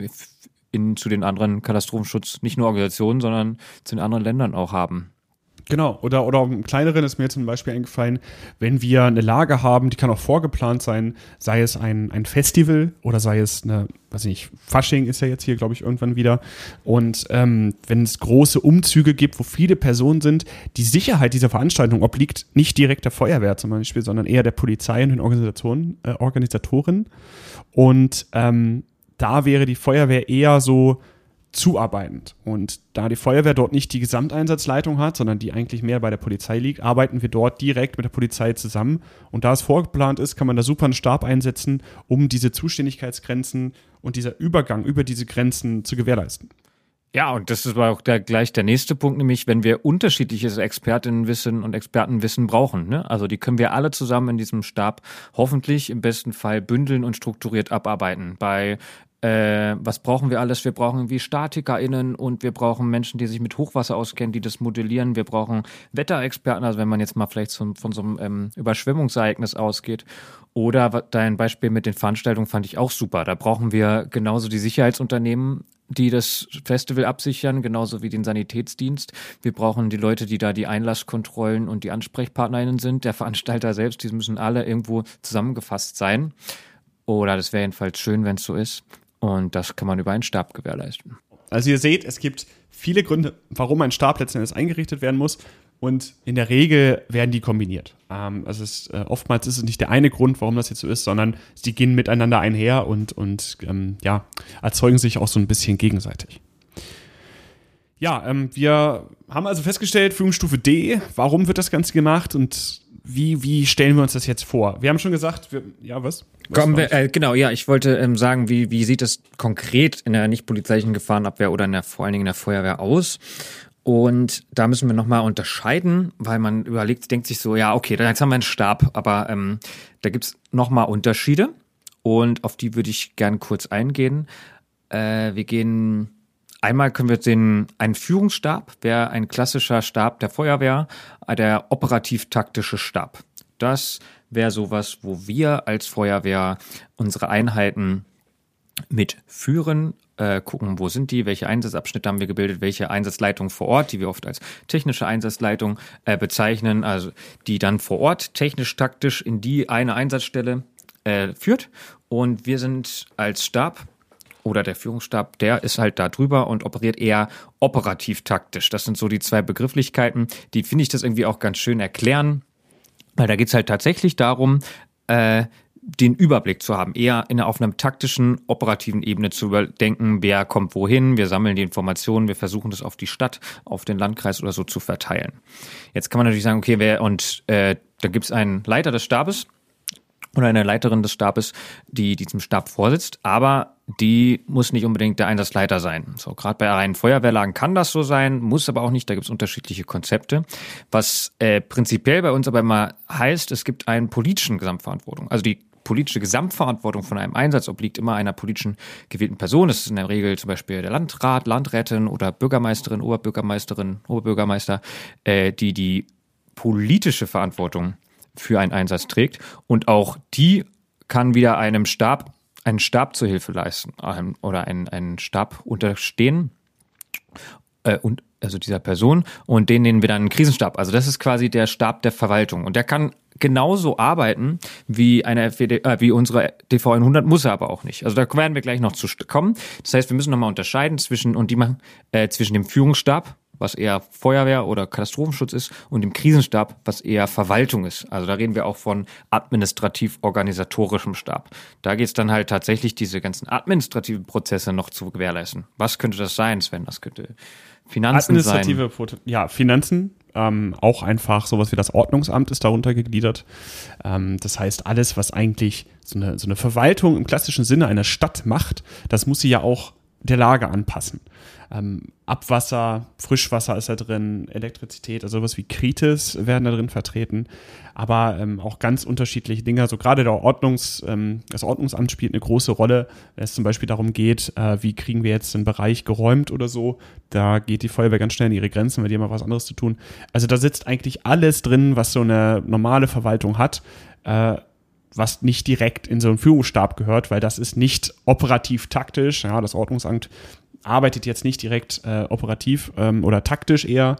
Speaker 2: in, zu den anderen Katastrophenschutz, nicht nur Organisationen, sondern zu den anderen Ländern auch haben.
Speaker 1: Genau, oder, oder im kleineren ist mir zum Beispiel eingefallen, wenn wir eine Lage haben, die kann auch vorgeplant sein, sei es ein, ein Festival oder sei es eine, weiß ich nicht, Fasching ist ja jetzt hier, glaube ich, irgendwann wieder. Und ähm, wenn es große Umzüge gibt, wo viele Personen sind, die Sicherheit dieser Veranstaltung obliegt nicht direkt der Feuerwehr zum Beispiel, sondern eher der Polizei und den Organisationen, äh, Organisatoren. Und ähm, da wäre die Feuerwehr eher so zuarbeitend. Und da die Feuerwehr dort nicht die Gesamteinsatzleitung hat, sondern die eigentlich mehr bei der Polizei liegt, arbeiten wir dort direkt mit der Polizei zusammen. Und da es vorgeplant ist, kann man da super einen Stab einsetzen, um diese Zuständigkeitsgrenzen und dieser Übergang über diese Grenzen zu gewährleisten.
Speaker 2: Ja, und das ist auch der, gleich der nächste Punkt, nämlich wenn wir unterschiedliches Expertinnenwissen und Expertenwissen brauchen. Ne? Also die können wir alle zusammen in diesem Stab hoffentlich im besten Fall bündeln und strukturiert abarbeiten. Bei äh, was brauchen wir alles? Wir brauchen irgendwie StatikerInnen und wir brauchen Menschen, die sich mit Hochwasser auskennen, die das modellieren. Wir brauchen Wetterexperten, also wenn man jetzt mal vielleicht so, von so einem ähm, Überschwemmungsereignis ausgeht. Oder dein Beispiel mit den Veranstaltungen fand ich auch super. Da brauchen wir genauso die Sicherheitsunternehmen, die das Festival absichern, genauso wie den Sanitätsdienst. Wir brauchen die Leute, die da die Einlasskontrollen und die AnsprechpartnerInnen sind. Der Veranstalter selbst, die müssen alle irgendwo zusammengefasst sein. Oder das wäre jedenfalls schön, wenn es so ist. Und das kann man über einen Stab gewährleisten.
Speaker 1: Also ihr seht, es gibt viele Gründe, warum ein Stab letztendlich eingerichtet werden muss. Und in der Regel werden die kombiniert. Ähm, also es, äh, oftmals ist es nicht der eine Grund, warum das jetzt so ist, sondern sie gehen miteinander einher und, und ähm, ja, erzeugen sich auch so ein bisschen gegenseitig. Ja, ähm, wir haben also festgestellt, Führungsstufe D, warum wird das Ganze gemacht und wie, wie stellen wir uns das jetzt vor? Wir haben schon gesagt, wir, ja, was?
Speaker 2: was Kommen wir, äh, genau, ja, ich wollte ähm, sagen, wie, wie sieht es konkret in der nicht polizeilichen Gefahrenabwehr oder in der, vor allen Dingen in der Feuerwehr aus? Und da müssen wir nochmal unterscheiden, weil man überlegt, denkt sich so, ja, okay, dann jetzt haben wir einen Stab, aber ähm, da gibt's nochmal Unterschiede und auf die würde ich gern kurz eingehen. Äh, wir gehen Einmal können wir den, einen Führungsstab wäre ein klassischer Stab der Feuerwehr, äh, der operativ-taktische Stab. Das wäre sowas, wo wir als Feuerwehr unsere Einheiten mitführen, äh, gucken, wo sind die, welche Einsatzabschnitte haben wir gebildet, welche Einsatzleitung vor Ort, die wir oft als technische Einsatzleitung äh, bezeichnen, also die dann vor Ort technisch-taktisch in die eine Einsatzstelle äh, führt. Und wir sind als Stab oder der Führungsstab, der ist halt da drüber und operiert eher operativ taktisch. Das sind so die zwei Begrifflichkeiten, die finde ich das irgendwie auch ganz schön erklären, weil da geht's halt tatsächlich darum, äh, den Überblick zu haben, eher in, auf einer taktischen, operativen Ebene zu überdenken, wer kommt wohin, wir sammeln die Informationen, wir versuchen das auf die Stadt, auf den Landkreis oder so zu verteilen. Jetzt kann man natürlich sagen, okay, wer und äh, da gibt es einen Leiter des Stabes oder eine Leiterin des Stabes, die diesem Stab vorsitzt, aber die muss nicht unbedingt der Einsatzleiter sein. So, gerade bei reinen Feuerwehrlagen kann das so sein, muss aber auch nicht, da gibt es unterschiedliche Konzepte. Was äh, prinzipiell bei uns aber immer heißt, es gibt einen politischen Gesamtverantwortung. Also die politische Gesamtverantwortung von einem Einsatz obliegt immer einer politischen gewählten Person. Das ist in der Regel zum Beispiel der Landrat, Landrätin oder Bürgermeisterin, Oberbürgermeisterin, Oberbürgermeister, äh, die die politische Verantwortung für einen Einsatz trägt. Und auch die kann wieder einem Stab, einen Stab zur Hilfe leisten ähm, oder einen, einen Stab unterstehen. Äh, und also dieser Person und den nennen wir dann einen Krisenstab. Also das ist quasi der Stab der Verwaltung und der kann genauso arbeiten wie eine FWD, äh, wie unsere DV 100 muss er aber auch nicht. Also da werden wir gleich noch zu kommen. Das heißt, wir müssen nochmal unterscheiden zwischen und die machen äh, zwischen dem Führungsstab was eher Feuerwehr oder Katastrophenschutz ist, und dem Krisenstab, was eher Verwaltung ist. Also da reden wir auch von administrativ-organisatorischem Stab. Da geht es dann halt tatsächlich, diese ganzen administrativen Prozesse noch zu gewährleisten. Was könnte das sein, Sven? Das könnte Finanzen
Speaker 1: Administrative, sein. ja, Finanzen, ähm, auch einfach sowas wie das Ordnungsamt ist darunter gegliedert. Ähm, das heißt, alles, was eigentlich so eine, so eine Verwaltung im klassischen Sinne einer Stadt macht, das muss sie ja auch der Lage anpassen. Ähm, Abwasser, Frischwasser ist da drin, Elektrizität, also sowas wie Kritis werden da drin vertreten, aber ähm, auch ganz unterschiedliche Dinge. Also gerade der Ordnungs, ähm, das Ordnungsamt spielt eine große Rolle, wenn es zum Beispiel darum geht, äh, wie kriegen wir jetzt den Bereich geräumt oder so. Da geht die Feuerwehr ganz schnell in ihre Grenzen, weil die haben mal was anderes zu tun. Also da sitzt eigentlich alles drin, was so eine normale Verwaltung hat. Äh, was nicht direkt in so einen Führungsstab gehört, weil das ist nicht operativ taktisch. Ja, das Ordnungsamt arbeitet jetzt nicht direkt äh, operativ ähm, oder taktisch eher.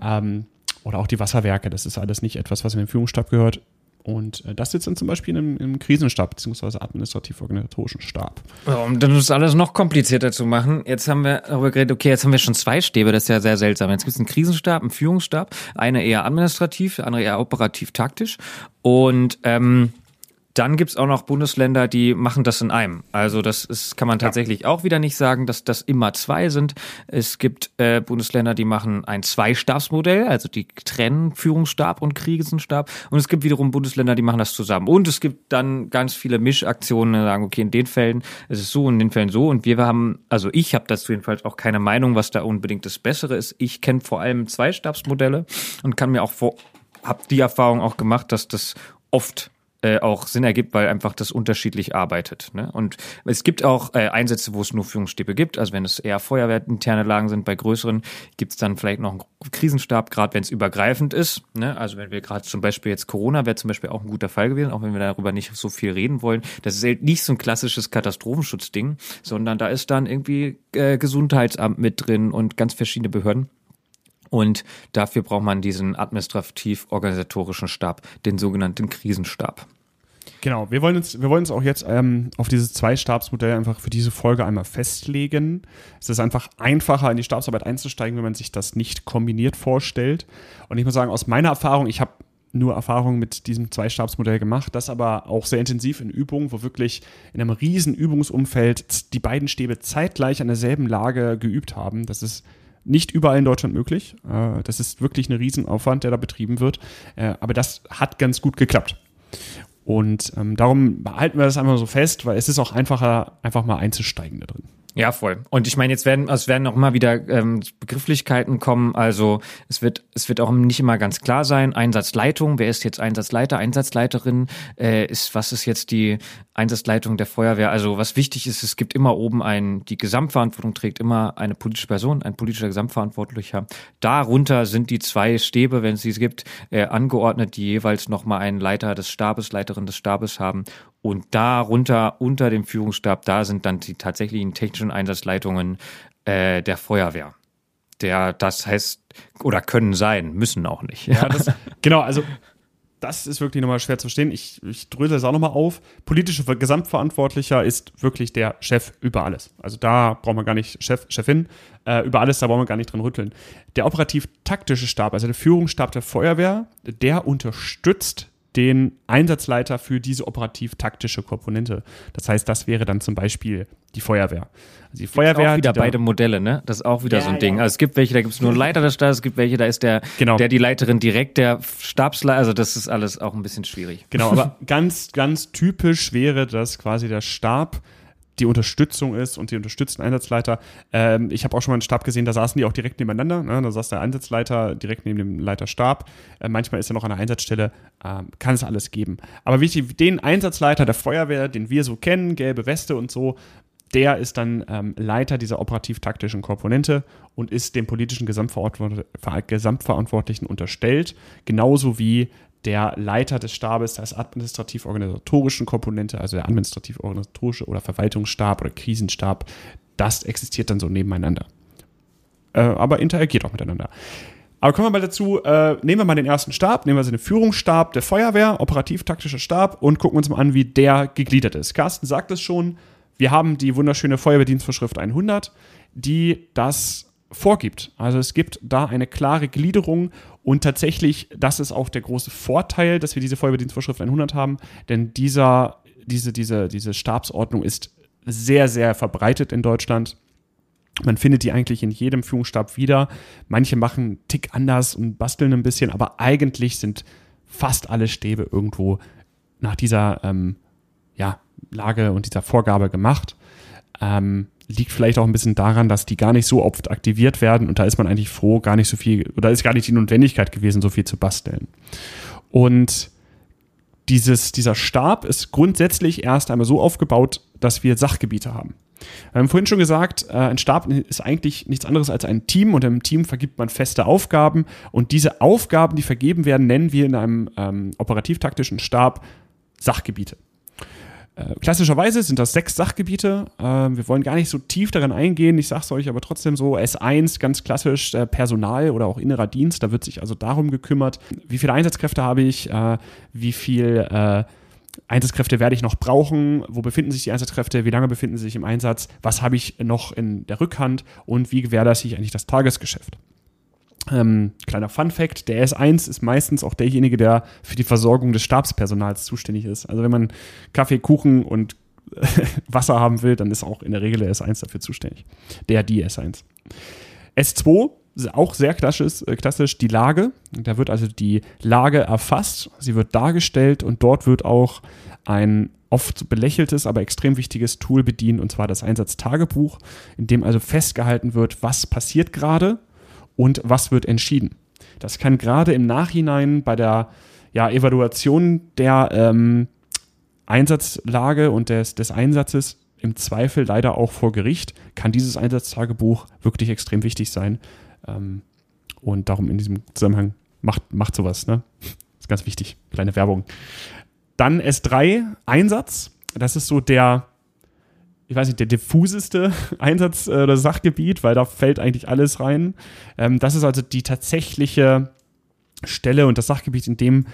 Speaker 1: Ähm, oder auch die Wasserwerke, das ist alles nicht etwas, was in den Führungsstab gehört. Und äh, das sitzt dann zum Beispiel im, im Krisenstab, beziehungsweise administrativ-organisatorischen Stab.
Speaker 2: Um dann das alles noch komplizierter zu machen, jetzt haben wir darüber geredet, okay, jetzt haben wir schon zwei Stäbe, das ist ja sehr seltsam. Jetzt gibt es einen Krisenstab, einen Führungsstab, eine eher administrativ, der andere eher operativ-taktisch. Und ähm, dann gibt's auch noch Bundesländer, die machen das in einem. Also das ist, kann man tatsächlich ja. auch wieder nicht sagen, dass das immer zwei sind. Es gibt äh, Bundesländer, die machen ein Zwei-Stabsmodell, also die trennen Führungsstab und Krisenstab. Und es gibt wiederum Bundesländer, die machen das zusammen. Und es gibt dann ganz viele Mischaktionen, die sagen, okay, in den Fällen ist es so, in den Fällen so. Und wir haben, also ich habe dazu jedenfalls auch keine Meinung, was da unbedingt das Bessere ist. Ich kenne vor allem Zwei-Stabsmodelle und kann mir auch vor, habe die Erfahrung auch gemacht, dass das oft äh, auch Sinn ergibt, weil einfach das unterschiedlich arbeitet. Ne? Und es gibt auch äh, Einsätze, wo es nur Führungsstäbe gibt. Also wenn es eher feuerwehrinterne Lagen sind, bei größeren gibt es dann vielleicht noch einen Krisenstab, gerade wenn es übergreifend ist. Ne? Also wenn wir gerade zum Beispiel jetzt Corona wäre zum Beispiel auch ein guter Fall gewesen, auch wenn wir darüber nicht so viel reden wollen. Das ist halt nicht so ein klassisches Katastrophenschutzding, sondern da ist dann irgendwie äh, Gesundheitsamt mit drin und ganz verschiedene Behörden. Und dafür braucht man diesen administrativ-organisatorischen Stab, den sogenannten Krisenstab.
Speaker 1: Genau, wir wollen uns, wir wollen uns auch jetzt ähm, auf dieses Zwei-Stabsmodell einfach für diese Folge einmal festlegen. Es ist einfach einfacher, in die Stabsarbeit einzusteigen, wenn man sich das nicht kombiniert vorstellt. Und ich muss sagen, aus meiner Erfahrung, ich habe nur Erfahrung mit diesem Zwei-Stabsmodell gemacht, das aber auch sehr intensiv in Übungen, wo wirklich in einem riesen Übungsumfeld die beiden Stäbe zeitgleich an derselben Lage geübt haben. Das ist nicht überall in Deutschland möglich. Äh, das ist wirklich ein Riesenaufwand, der da betrieben wird. Äh, aber das hat ganz gut geklappt. Und ähm, darum behalten wir das einfach so fest, weil es ist auch einfacher, einfach mal einzusteigen da drin.
Speaker 2: Ja, voll. Und ich meine, jetzt werden, also es werden auch immer wieder ähm, Begrifflichkeiten kommen. Also es wird, es wird auch nicht immer ganz klar sein. Einsatzleitung, wer ist jetzt Einsatzleiter, Einsatzleiterin? Äh, ist, was ist jetzt die Einsatzleitung der Feuerwehr? Also was wichtig ist, es gibt immer oben ein, die Gesamtverantwortung trägt immer eine politische Person, ein politischer Gesamtverantwortlicher. Darunter sind die zwei Stäbe, wenn es sie gibt, äh, angeordnet, die jeweils nochmal einen Leiter des Stabes, Leiterin des Stabes haben und darunter, unter dem Führungsstab, da sind dann die tatsächlichen technischen Einsatzleitungen äh, der Feuerwehr. Der, das heißt, oder können sein, müssen auch nicht.
Speaker 1: Ja, das, genau, also das ist wirklich nochmal schwer zu verstehen. Ich, ich drösel es auch nochmal auf. Politischer Gesamtverantwortlicher ist wirklich der Chef über alles. Also da braucht man gar nicht Chef, Chefin, äh, über alles, da braucht man gar nicht dran rütteln. Der operativ-taktische Stab, also der Führungsstab der Feuerwehr, der unterstützt den Einsatzleiter für diese operativ-taktische Komponente. Das heißt, das wäre dann zum Beispiel die Feuerwehr.
Speaker 2: Also die Feuerwehr. Auch wieder beide Modelle, ne? Das ist auch wieder ja, so ein Ding. Also es gibt welche, da gibt es nur einen Leiter des Stabs, es gibt welche, da ist der, genau. der die Leiterin direkt der Stabsleiter. Also das ist alles auch ein bisschen schwierig.
Speaker 1: Genau, aber ganz, ganz typisch wäre, dass quasi der Stab die Unterstützung ist und die unterstützten Einsatzleiter. Ähm, ich habe auch schon mal einen Stab gesehen, da saßen die auch direkt nebeneinander. Ne? Da saß der Einsatzleiter direkt neben dem Leiterstab. Äh, manchmal ist er noch an der Einsatzstelle. Ähm, kann es alles geben. Aber wichtig, den Einsatzleiter der Feuerwehr, den wir so kennen, gelbe Weste und so, der ist dann ähm, Leiter dieser operativ-taktischen Komponente und ist dem politischen Gesamtverantwortlichen unterstellt, genauso wie der Leiter des Stabes der administrativ-organisatorischen Komponente, also der administrativ-organisatorische oder Verwaltungsstab oder Krisenstab, das existiert dann so nebeneinander. Äh, aber interagiert auch miteinander. Aber kommen wir mal dazu, äh, nehmen wir mal den ersten Stab, nehmen wir so den Führungsstab der Feuerwehr, operativ-taktischer Stab und gucken uns mal an, wie der gegliedert ist. Carsten sagt es schon, wir haben die wunderschöne Feuerwehrdienstvorschrift 100, die das vorgibt. Also es gibt da eine klare Gliederung und tatsächlich, das ist auch der große Vorteil, dass wir diese Feuerwehrdienstvorschrift 100 haben, denn dieser, diese, diese, diese Stabsordnung ist sehr, sehr verbreitet in Deutschland. Man findet die eigentlich in jedem Führungsstab wieder. Manche machen einen Tick anders und basteln ein bisschen, aber eigentlich sind fast alle Stäbe irgendwo nach dieser ähm, ja, Lage und dieser Vorgabe gemacht. Ähm, liegt vielleicht auch ein bisschen daran, dass die gar nicht so oft aktiviert werden und da ist man eigentlich froh, gar nicht so viel, oder ist gar nicht die Notwendigkeit gewesen, so viel zu basteln. Und dieses, dieser Stab ist grundsätzlich erst einmal so aufgebaut, dass wir Sachgebiete haben. Wir haben vorhin schon gesagt, äh, ein Stab ist eigentlich nichts anderes als ein Team und im Team vergibt man feste Aufgaben und diese Aufgaben, die vergeben werden, nennen wir in einem ähm, operativ-taktischen Stab Sachgebiete. Äh, klassischerweise sind das sechs Sachgebiete. Äh, wir wollen gar nicht so tief darin eingehen. Ich sage es euch aber trotzdem so: S1, ganz klassisch äh, Personal oder auch innerer Dienst. Da wird sich also darum gekümmert, wie viele Einsatzkräfte habe ich, äh, wie viel äh, Einsatzkräfte werde ich noch brauchen, wo befinden sich die Einsatzkräfte, wie lange befinden sie sich im Einsatz, was habe ich noch in der Rückhand und wie gewährleiste ich eigentlich das Tagesgeschäft. Ähm, kleiner Fun Fact: Der S1 ist meistens auch derjenige, der für die Versorgung des Stabspersonals zuständig ist. Also, wenn man Kaffee, Kuchen und Wasser haben will, dann ist auch in der Regel der S1 dafür zuständig. Der, die S1. S2 ist auch sehr klassisch, äh, klassisch die Lage. Da wird also die Lage erfasst, sie wird dargestellt und dort wird auch ein oft belächeltes, aber extrem wichtiges Tool bedient, und zwar das Einsatztagebuch, in dem also festgehalten wird, was passiert gerade und was wird entschieden. Das kann gerade im Nachhinein bei der ja, Evaluation der ähm, Einsatzlage und des, des Einsatzes im Zweifel leider auch vor Gericht, kann dieses Einsatztagebuch wirklich extrem wichtig sein. Ähm, und darum in diesem Zusammenhang macht, macht sowas. Ne? ist ganz wichtig. Kleine Werbung. Dann S3, Einsatz. Das ist so der ich weiß nicht, der diffuseste Einsatz- äh, oder Sachgebiet, weil da fällt eigentlich alles rein. Ähm, das ist also die tatsächliche Stelle und das Sachgebiet, in dem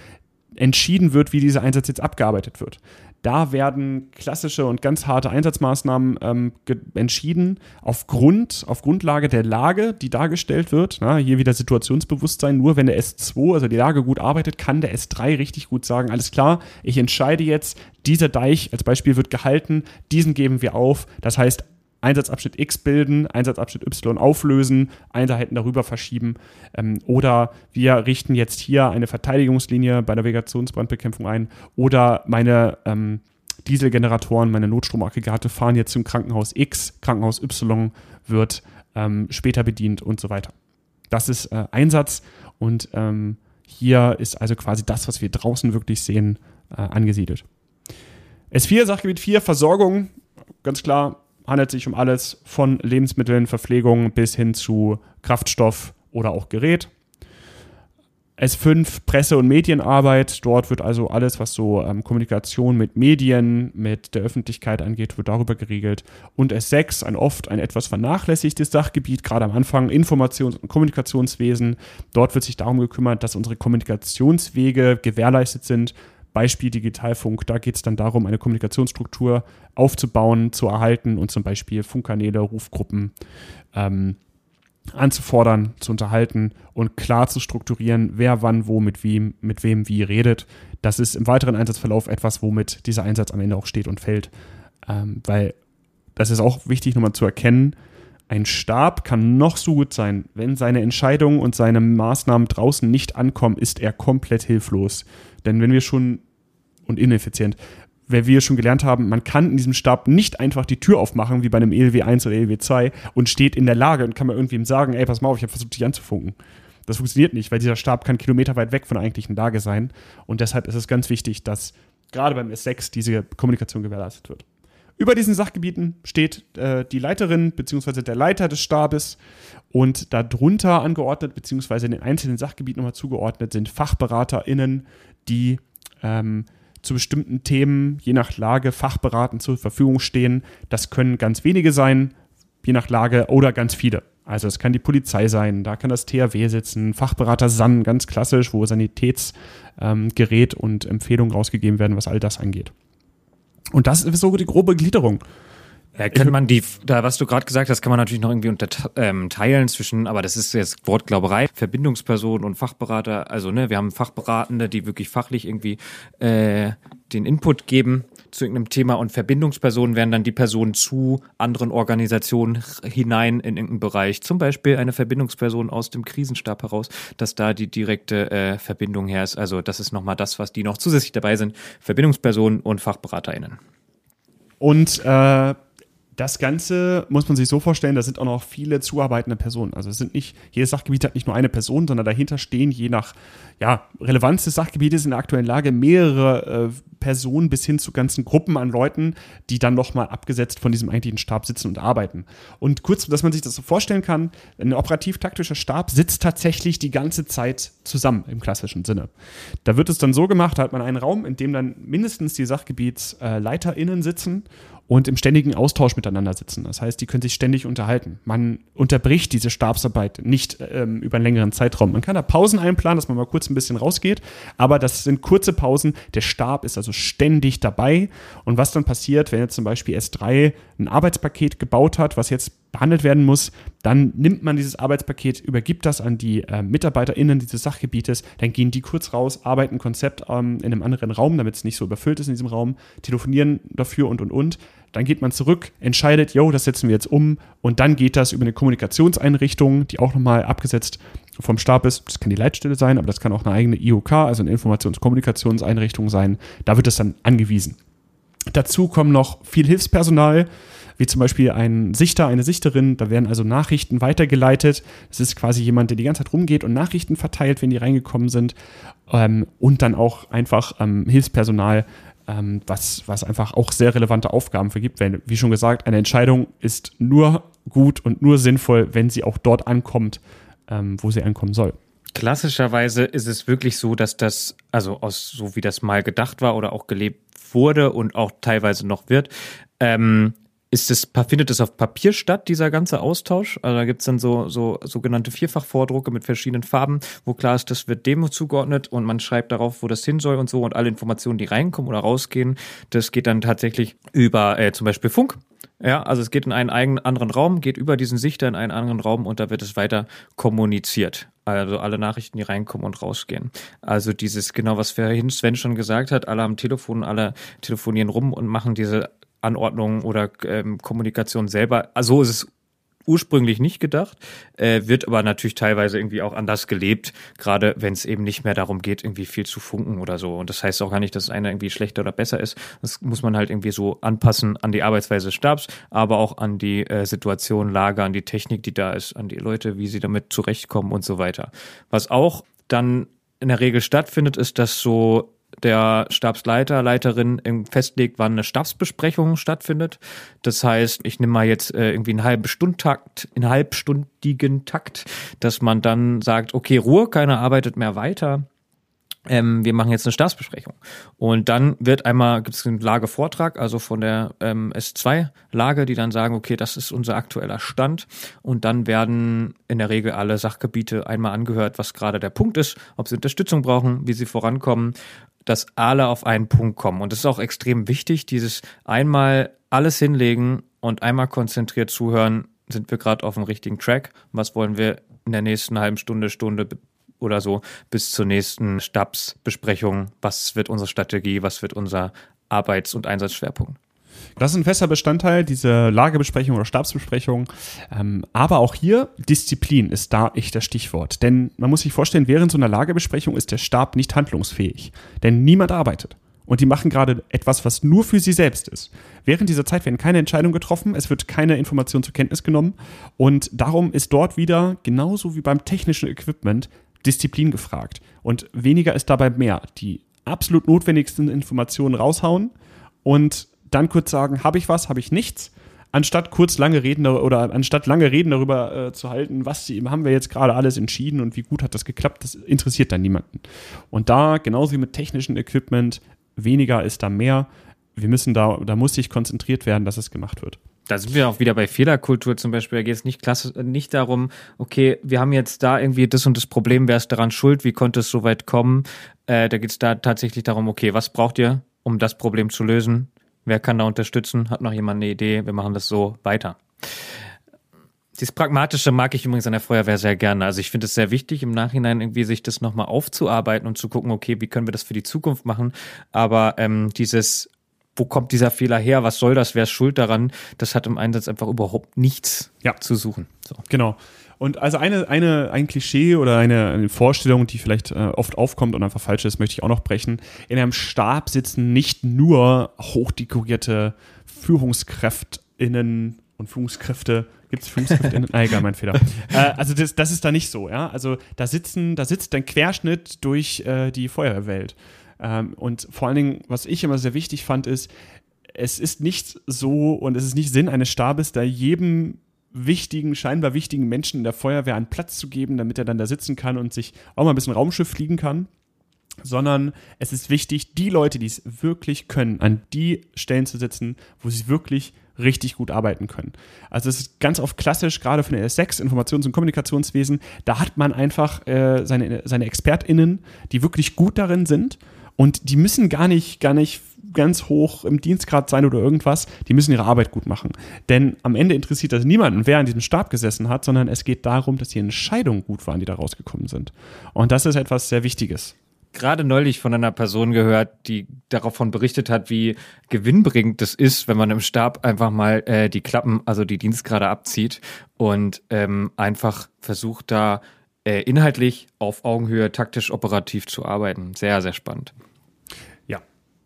Speaker 1: entschieden wird, wie dieser Einsatz jetzt abgearbeitet wird. Da werden klassische und ganz harte Einsatzmaßnahmen ähm, entschieden aufgrund, auf Grundlage der Lage, die dargestellt wird. Na, hier wieder Situationsbewusstsein. Nur wenn der S2, also die Lage gut arbeitet, kann der S3 richtig gut sagen, alles klar, ich entscheide jetzt, dieser Deich als Beispiel wird gehalten, diesen geben wir auf. Das heißt, Einsatzabschnitt X bilden, Einsatzabschnitt Y auflösen, Einheiten darüber verschieben. Ähm, oder wir richten jetzt hier eine Verteidigungslinie bei der Vegetationsbrandbekämpfung ein. Oder meine ähm, Dieselgeneratoren, meine Notstromaggregate fahren jetzt zum Krankenhaus X, Krankenhaus Y wird ähm, später bedient und so weiter. Das ist äh, Einsatz und ähm, hier ist also quasi das, was wir draußen wirklich sehen, äh, angesiedelt. S4, Sachgebiet 4, Versorgung, ganz klar, handelt sich um alles von Lebensmitteln, Verpflegung bis hin zu Kraftstoff oder auch Gerät. S5 Presse- und Medienarbeit. Dort wird also alles, was so ähm, Kommunikation mit Medien, mit der Öffentlichkeit angeht, wird darüber geregelt. Und S6, ein oft ein etwas vernachlässigtes Sachgebiet, gerade am Anfang Informations- und Kommunikationswesen. Dort wird sich darum gekümmert, dass unsere Kommunikationswege gewährleistet sind. Beispiel Digitalfunk, da geht es dann darum, eine Kommunikationsstruktur aufzubauen, zu erhalten und zum Beispiel Funkkanäle, Rufgruppen ähm, anzufordern, zu unterhalten und klar zu strukturieren, wer wann wo mit wem, mit wem wie redet. Das ist im weiteren Einsatzverlauf etwas, womit dieser Einsatz am Ende auch steht und fällt. Ähm, weil das ist auch wichtig, nochmal zu erkennen, ein Stab kann noch so gut sein. Wenn seine Entscheidungen und seine Maßnahmen draußen nicht ankommen, ist er komplett hilflos. Denn wenn wir schon und ineffizient, weil wir schon gelernt haben, man kann in diesem Stab nicht einfach die Tür aufmachen, wie bei einem ELW 1 oder ELW 2 und steht in der Lage und kann man irgendwem sagen, ey, pass mal auf, ich habe versucht, dich anzufunken. Das funktioniert nicht, weil dieser Stab kann kilometerweit weg von der eigentlichen Lage sein. Und deshalb ist es ganz wichtig, dass gerade beim S6 diese Kommunikation gewährleistet wird. Über diesen Sachgebieten steht äh, die Leiterin bzw. der Leiter des Stabes und darunter angeordnet bzw. in den einzelnen Sachgebieten nochmal zugeordnet sind FachberaterInnen, die ähm, zu bestimmten Themen je nach Lage fachberatend zur Verfügung stehen. Das können ganz wenige sein, je nach Lage, oder ganz viele. Also es kann die Polizei sein, da kann das THW sitzen, Fachberater SAN, ganz klassisch, wo Sanitätsgerät ähm, und Empfehlungen rausgegeben werden, was all das angeht. Und das ist so die grobe Gliederung.
Speaker 2: Ja, kann man die, da was du gerade gesagt hast, kann man natürlich noch irgendwie unterteilen ähm, zwischen, aber das ist jetzt Wortglauberei, Verbindungspersonen und Fachberater. Also ne, wir haben Fachberatende, die wirklich fachlich irgendwie äh, den Input geben zu irgendeinem Thema und Verbindungspersonen wären dann die Personen zu anderen Organisationen hinein in irgendeinen Bereich. Zum Beispiel eine Verbindungsperson aus dem Krisenstab heraus, dass da die direkte äh, Verbindung her ist. Also das ist nochmal das, was die noch zusätzlich dabei sind. Verbindungspersonen und FachberaterInnen.
Speaker 1: Und äh, das Ganze muss man sich so vorstellen, da sind auch noch viele zuarbeitende Personen. Also es sind nicht, jedes Sachgebiet hat nicht nur eine Person, sondern dahinter stehen je nach ja, Relevanz des Sachgebietes in der aktuellen Lage mehrere äh, Personen bis hin zu ganzen Gruppen an Leuten, die dann nochmal abgesetzt von diesem eigentlichen Stab sitzen und arbeiten. Und kurz, dass man sich das so vorstellen kann, ein operativ-taktischer Stab sitzt tatsächlich die ganze Zeit zusammen im klassischen Sinne. Da wird es dann so gemacht, da hat man einen Raum, in dem dann mindestens die SachgebietsleiterInnen äh, sitzen und im ständigen Austausch miteinander sitzen. Das heißt, die können sich ständig unterhalten. Man unterbricht diese Stabsarbeit nicht ähm, über einen längeren Zeitraum. Man kann da Pausen einplanen, dass man mal kurz ein bisschen rausgeht, aber das sind kurze Pausen. Der Stab ist also ständig dabei. Und was dann passiert, wenn jetzt zum Beispiel S3 ein Arbeitspaket gebaut hat, was jetzt behandelt werden muss, dann nimmt man dieses Arbeitspaket, übergibt das an die äh, MitarbeiterInnen dieses Sachgebietes, dann gehen die kurz raus, arbeiten Konzept ähm, in einem anderen Raum, damit es nicht so überfüllt ist in diesem Raum, telefonieren dafür und und und. Dann geht man zurück, entscheidet, yo, das setzen wir jetzt um und dann geht das über eine Kommunikationseinrichtung, die auch nochmal abgesetzt vom Stab ist. Das kann die Leitstelle sein, aber das kann auch eine eigene IOK, also eine Informationskommunikationseinrichtung sein. Da wird es dann angewiesen. Dazu kommen noch viel Hilfspersonal, wie zum Beispiel ein Sichter, eine Sichterin. Da werden also Nachrichten weitergeleitet. Das ist quasi jemand, der die ganze Zeit rumgeht und Nachrichten verteilt, wenn die reingekommen sind. Ähm, und dann auch einfach ähm, Hilfspersonal, ähm, was, was einfach auch sehr relevante Aufgaben vergibt. Weil, wie schon gesagt, eine Entscheidung ist nur gut und nur sinnvoll, wenn sie auch dort ankommt, ähm, wo sie ankommen soll.
Speaker 2: Klassischerweise ist es wirklich so, dass das, also aus so wie das mal gedacht war oder auch gelebt wurde und auch teilweise noch wird, ähm, ist es, findet es auf Papier statt, dieser ganze Austausch? Also da gibt's dann so, so sogenannte Vierfachvordrucke mit verschiedenen Farben, wo klar ist, das wird Demo zugeordnet und man schreibt darauf, wo das hin soll und so und alle Informationen, die reinkommen oder rausgehen, das geht dann tatsächlich über äh, zum Beispiel Funk. Ja, also es geht in einen eigenen anderen Raum, geht über diesen Sichter in einen anderen Raum und da wird es weiter kommuniziert. Also alle Nachrichten, die reinkommen und rausgehen. Also dieses, genau was vorhin Sven schon gesagt hat, alle am Telefon, alle telefonieren rum und machen diese Anordnung oder ähm, Kommunikation selber. Also so ist es ursprünglich nicht gedacht, äh, wird aber natürlich teilweise irgendwie auch anders gelebt, gerade wenn es eben nicht mehr darum geht, irgendwie viel zu funken oder so. Und das heißt auch gar nicht, dass einer irgendwie schlechter oder besser ist. Das muss man halt irgendwie so anpassen an die Arbeitsweise des Stabs, aber auch an die äh, Situation, Lage, an die Technik, die da ist, an die Leute, wie sie damit zurechtkommen und so weiter. Was auch dann in der Regel stattfindet, ist, dass so der Stabsleiter, Leiterin festlegt, wann eine Stabsbesprechung stattfindet. Das heißt, ich nehme mal jetzt äh, irgendwie einen halben Stundtakt, einen halbstündigen Takt, dass man dann sagt, okay, Ruhe, keiner arbeitet mehr weiter ähm, wir machen jetzt eine Stabsbesprechung. Und dann wird einmal, gibt es einen Lagevortrag, also von der ähm, S2-Lage, die dann sagen, okay, das ist unser aktueller Stand. Und dann werden in der Regel alle Sachgebiete einmal angehört, was gerade der Punkt ist, ob sie Unterstützung brauchen, wie sie vorankommen, dass alle auf einen Punkt kommen. Und das ist auch extrem wichtig, dieses einmal alles hinlegen und einmal konzentriert zuhören, sind wir gerade auf dem richtigen Track, was wollen wir in der nächsten halben Stunde, Stunde oder so bis zur nächsten Stabsbesprechung. Was wird unsere Strategie? Was wird unser Arbeits- und Einsatzschwerpunkt?
Speaker 1: Das ist ein fester Bestandteil, diese Lagebesprechung oder Stabsbesprechung. Ähm, aber auch hier, Disziplin ist da echt das Stichwort. Denn man muss sich vorstellen, während so einer Lagebesprechung ist der Stab nicht handlungsfähig. Denn niemand arbeitet. Und die machen gerade etwas, was nur für sie selbst ist. Während dieser Zeit werden keine Entscheidungen getroffen, es wird keine Information zur Kenntnis genommen. Und darum ist dort wieder, genauso wie beim technischen Equipment, Disziplin gefragt. Und weniger ist dabei mehr. Die absolut notwendigsten Informationen raushauen und dann kurz sagen, habe ich was, habe ich nichts, anstatt kurz lange reden oder anstatt lange reden darüber äh, zu halten, was sie, haben wir jetzt gerade alles entschieden und wie gut hat das geklappt, das interessiert dann niemanden. Und da, genauso wie mit technischem Equipment, weniger ist da mehr. Wir müssen da, da muss sich konzentriert werden, dass es gemacht wird.
Speaker 2: Da sind wir auch wieder bei Fehlerkultur zum Beispiel. Da geht es nicht, klasse, nicht darum, okay, wir haben jetzt da irgendwie das und das Problem, wer ist daran schuld, wie konnte es so weit kommen? Äh, da geht es da tatsächlich darum, okay, was braucht ihr, um das Problem zu lösen? Wer kann da unterstützen? Hat noch jemand eine Idee? Wir machen das so weiter. Dieses Pragmatische mag ich übrigens an der Feuerwehr sehr gerne. Also ich finde es sehr wichtig, im Nachhinein irgendwie sich das nochmal aufzuarbeiten und zu gucken, okay, wie können wir das für die Zukunft machen. Aber ähm, dieses wo kommt dieser Fehler her, was soll das, wer ist schuld daran, das hat im Einsatz einfach überhaupt nichts ja. zu suchen.
Speaker 1: So. Genau. Und also eine, eine, ein Klischee oder eine, eine Vorstellung, die vielleicht äh, oft aufkommt und einfach falsch ist, möchte ich auch noch brechen. In einem Stab sitzen nicht nur hochdekorierte FührungskräftInnen und Führungskräfte. Gibt es FührungskräftInnen? ah, egal, mein Fehler. äh, also das, das ist da nicht so, ja. Also da sitzen, da sitzt ein Querschnitt durch äh, die Feuerwehrwelt. Ähm, und vor allen Dingen, was ich immer sehr wichtig fand, ist, es ist nicht so und es ist nicht Sinn eines Stabes, da jedem wichtigen, scheinbar wichtigen Menschen in der Feuerwehr einen Platz zu geben, damit er dann da sitzen kann und sich auch mal ein bisschen Raumschiff fliegen kann, sondern es ist wichtig, die Leute, die es wirklich können, an die Stellen zu setzen, wo sie wirklich richtig gut arbeiten können. Also es ist ganz oft klassisch, gerade für den S6, Informations- und Kommunikationswesen, da hat man einfach äh, seine, seine ExpertInnen, die wirklich gut darin sind und die müssen gar nicht, gar nicht ganz hoch im Dienstgrad sein oder irgendwas. Die müssen ihre Arbeit gut machen. Denn am Ende interessiert das niemanden, wer an diesem Stab gesessen hat, sondern es geht darum, dass die Entscheidungen gut waren, die da rausgekommen sind. Und das ist etwas sehr Wichtiges
Speaker 2: gerade neulich von einer Person gehört, die davon berichtet hat, wie gewinnbringend das ist, wenn man im Stab einfach mal äh, die Klappen, also die Dienstgrade abzieht und ähm, einfach versucht da äh, inhaltlich auf Augenhöhe taktisch operativ zu arbeiten. Sehr, sehr spannend.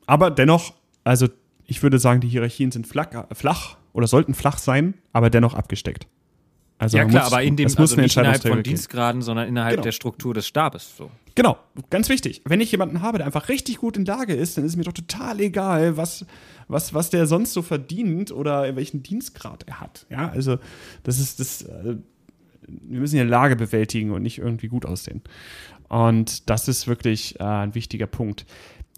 Speaker 1: Aber dennoch, also ich würde sagen, die Hierarchien sind flach, flach oder sollten flach sein, aber dennoch abgesteckt.
Speaker 2: Also ja klar, muss, aber in dem es also nicht innerhalb von Dienstgraden, sondern innerhalb genau. der Struktur des Stabes. So.
Speaker 1: Genau, ganz wichtig. Wenn ich jemanden habe, der einfach richtig gut in Lage ist, dann ist mir doch total egal, was, was, was der sonst so verdient oder welchen Dienstgrad er hat. Ja, also das ist das. Äh, wir müssen ja Lage bewältigen und nicht irgendwie gut aussehen. Und das ist wirklich äh, ein wichtiger Punkt.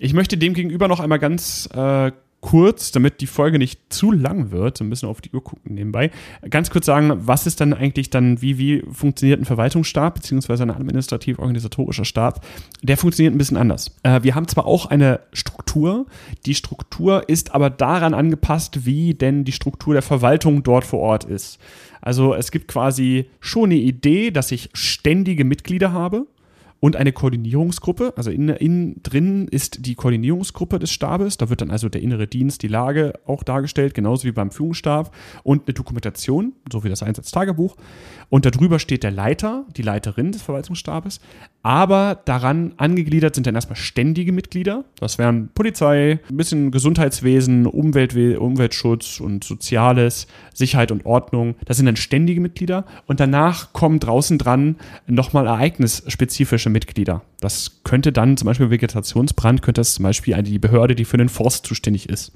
Speaker 1: Ich möchte dem gegenüber noch einmal ganz äh, kurz, damit die Folge nicht zu lang wird, so ein bisschen auf die Uhr gucken nebenbei, ganz kurz sagen, was ist dann eigentlich dann, wie, wie funktioniert ein Verwaltungsstab, beziehungsweise ein administrativ-organisatorischer Stab? Der funktioniert ein bisschen anders. Äh, wir haben zwar auch eine Struktur, die Struktur ist aber daran angepasst, wie denn die Struktur der Verwaltung dort vor Ort ist. Also es gibt quasi schon eine Idee, dass ich ständige Mitglieder habe und eine Koordinierungsgruppe. Also innen in, drin ist die Koordinierungsgruppe des Stabes. Da wird dann also der innere Dienst, die Lage auch dargestellt, genauso wie beim Führungsstab und eine Dokumentation, so wie das Einsatztagebuch. Und darüber steht der Leiter, die Leiterin des Verwaltungsstabes. Aber daran angegliedert sind dann erstmal ständige Mitglieder. Das wären Polizei, ein bisschen Gesundheitswesen, Umweltwe Umweltschutz und Soziales, Sicherheit und Ordnung. Das sind dann ständige Mitglieder. Und danach kommen draußen dran nochmal ereignisspezifische Mitglieder. Das könnte dann zum Beispiel Vegetationsbrand, könnte das zum Beispiel die Behörde, die für den Forst zuständig ist.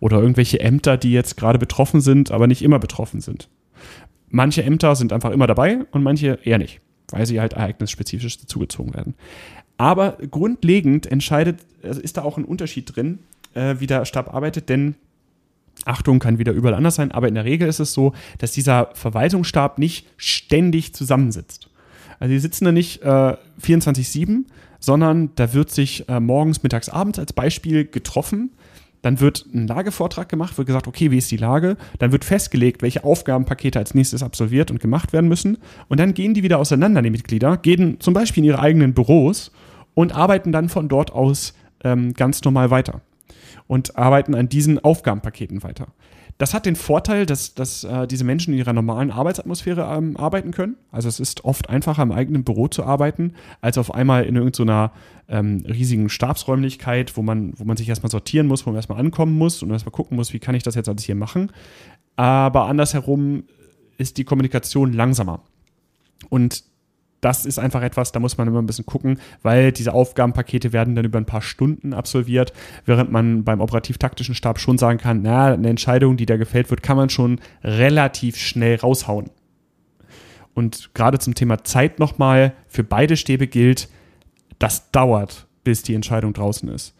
Speaker 1: Oder irgendwelche Ämter, die jetzt gerade betroffen sind, aber nicht immer betroffen sind. Manche Ämter sind einfach immer dabei und manche eher nicht weil sie halt ereignisspezifisch dazugezogen werden. Aber grundlegend entscheidet, also ist da auch ein Unterschied drin, äh, wie der Stab arbeitet, denn Achtung kann wieder überall anders sein, aber in der Regel ist es so, dass dieser Verwaltungsstab nicht ständig zusammensitzt. Also die sitzen da nicht äh, 24-7, sondern da wird sich äh, morgens, mittags, abends als Beispiel getroffen dann wird ein Lagevortrag gemacht, wird gesagt, okay, wie ist die Lage? Dann wird festgelegt, welche Aufgabenpakete als nächstes absolviert und gemacht werden müssen. Und dann gehen die wieder auseinander, die Mitglieder, gehen zum Beispiel in ihre eigenen Büros und arbeiten dann von dort aus ähm, ganz normal weiter. Und arbeiten an diesen Aufgabenpaketen weiter. Das hat den Vorteil, dass, dass äh, diese Menschen in ihrer normalen Arbeitsatmosphäre ähm, arbeiten können. Also es ist oft einfacher, im eigenen Büro zu arbeiten, als auf einmal in irgendeiner ähm, riesigen Stabsräumlichkeit, wo man, wo man sich erstmal sortieren muss, wo man erstmal ankommen muss und erstmal gucken muss, wie kann ich das jetzt alles hier machen. Aber andersherum ist die Kommunikation langsamer. Und das ist einfach etwas, da muss man immer ein bisschen gucken, weil diese Aufgabenpakete werden dann über ein paar Stunden absolviert, während man beim operativ-taktischen Stab schon sagen kann, na, eine Entscheidung, die da gefällt wird, kann man schon relativ schnell raushauen. Und gerade zum Thema Zeit nochmal, für beide Stäbe gilt, das dauert, bis die Entscheidung draußen ist.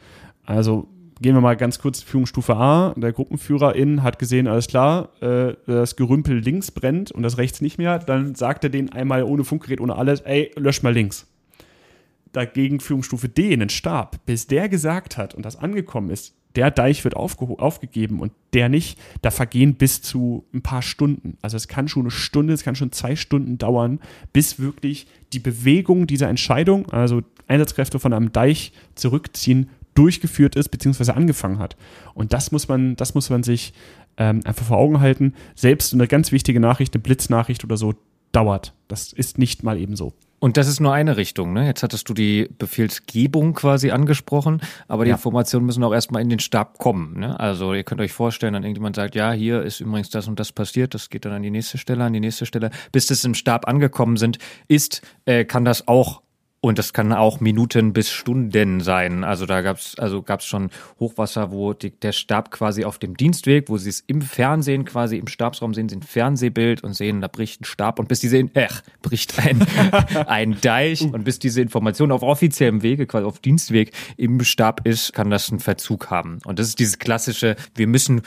Speaker 1: Also gehen wir mal ganz kurz Führungsstufe A. Der Gruppenführerin hat gesehen, alles klar, äh, das Gerümpel links brennt und das rechts nicht mehr. Dann sagt er denen einmal ohne Funkgerät, ohne alles, ey, lösch mal links. Dagegen Führungsstufe D in den Stab, bis der gesagt hat und das angekommen ist, der Deich wird aufgegeben und der nicht, da vergehen bis zu ein paar Stunden. Also es kann schon eine Stunde, es kann schon zwei Stunden dauern, bis wirklich die Bewegung dieser Entscheidung, also Einsatzkräfte von einem Deich zurückziehen, durchgeführt ist, beziehungsweise angefangen hat. Und das muss man, das muss man sich ähm, einfach vor Augen halten. Selbst eine ganz wichtige Nachricht, eine Blitznachricht oder so, dauert. Das ist nicht mal eben so.
Speaker 2: Und das ist nur eine Richtung, ne? Jetzt hattest du die Befehlsgebung quasi angesprochen, aber die ja. Informationen müssen auch erstmal in den Stab kommen, ne? Also ihr könnt euch vorstellen, dann irgendjemand sagt, ja, hier ist übrigens das und das passiert, das geht dann an die nächste Stelle, an die nächste Stelle. Bis das im Stab angekommen sind, ist, äh, kann das auch und das kann auch Minuten bis Stunden sein. Also da gab's also gab's schon Hochwasser, wo die, der Stab quasi auf dem Dienstweg, wo sie es im Fernsehen quasi im Stabsraum sehen, sie ein Fernsehbild und sehen, da bricht ein Stab und bis die sehen, äh, bricht ein, ein Deich und bis diese Information auf offiziellem Wege, quasi auf Dienstweg im Stab ist, kann das einen Verzug haben. Und das ist dieses klassische, wir müssen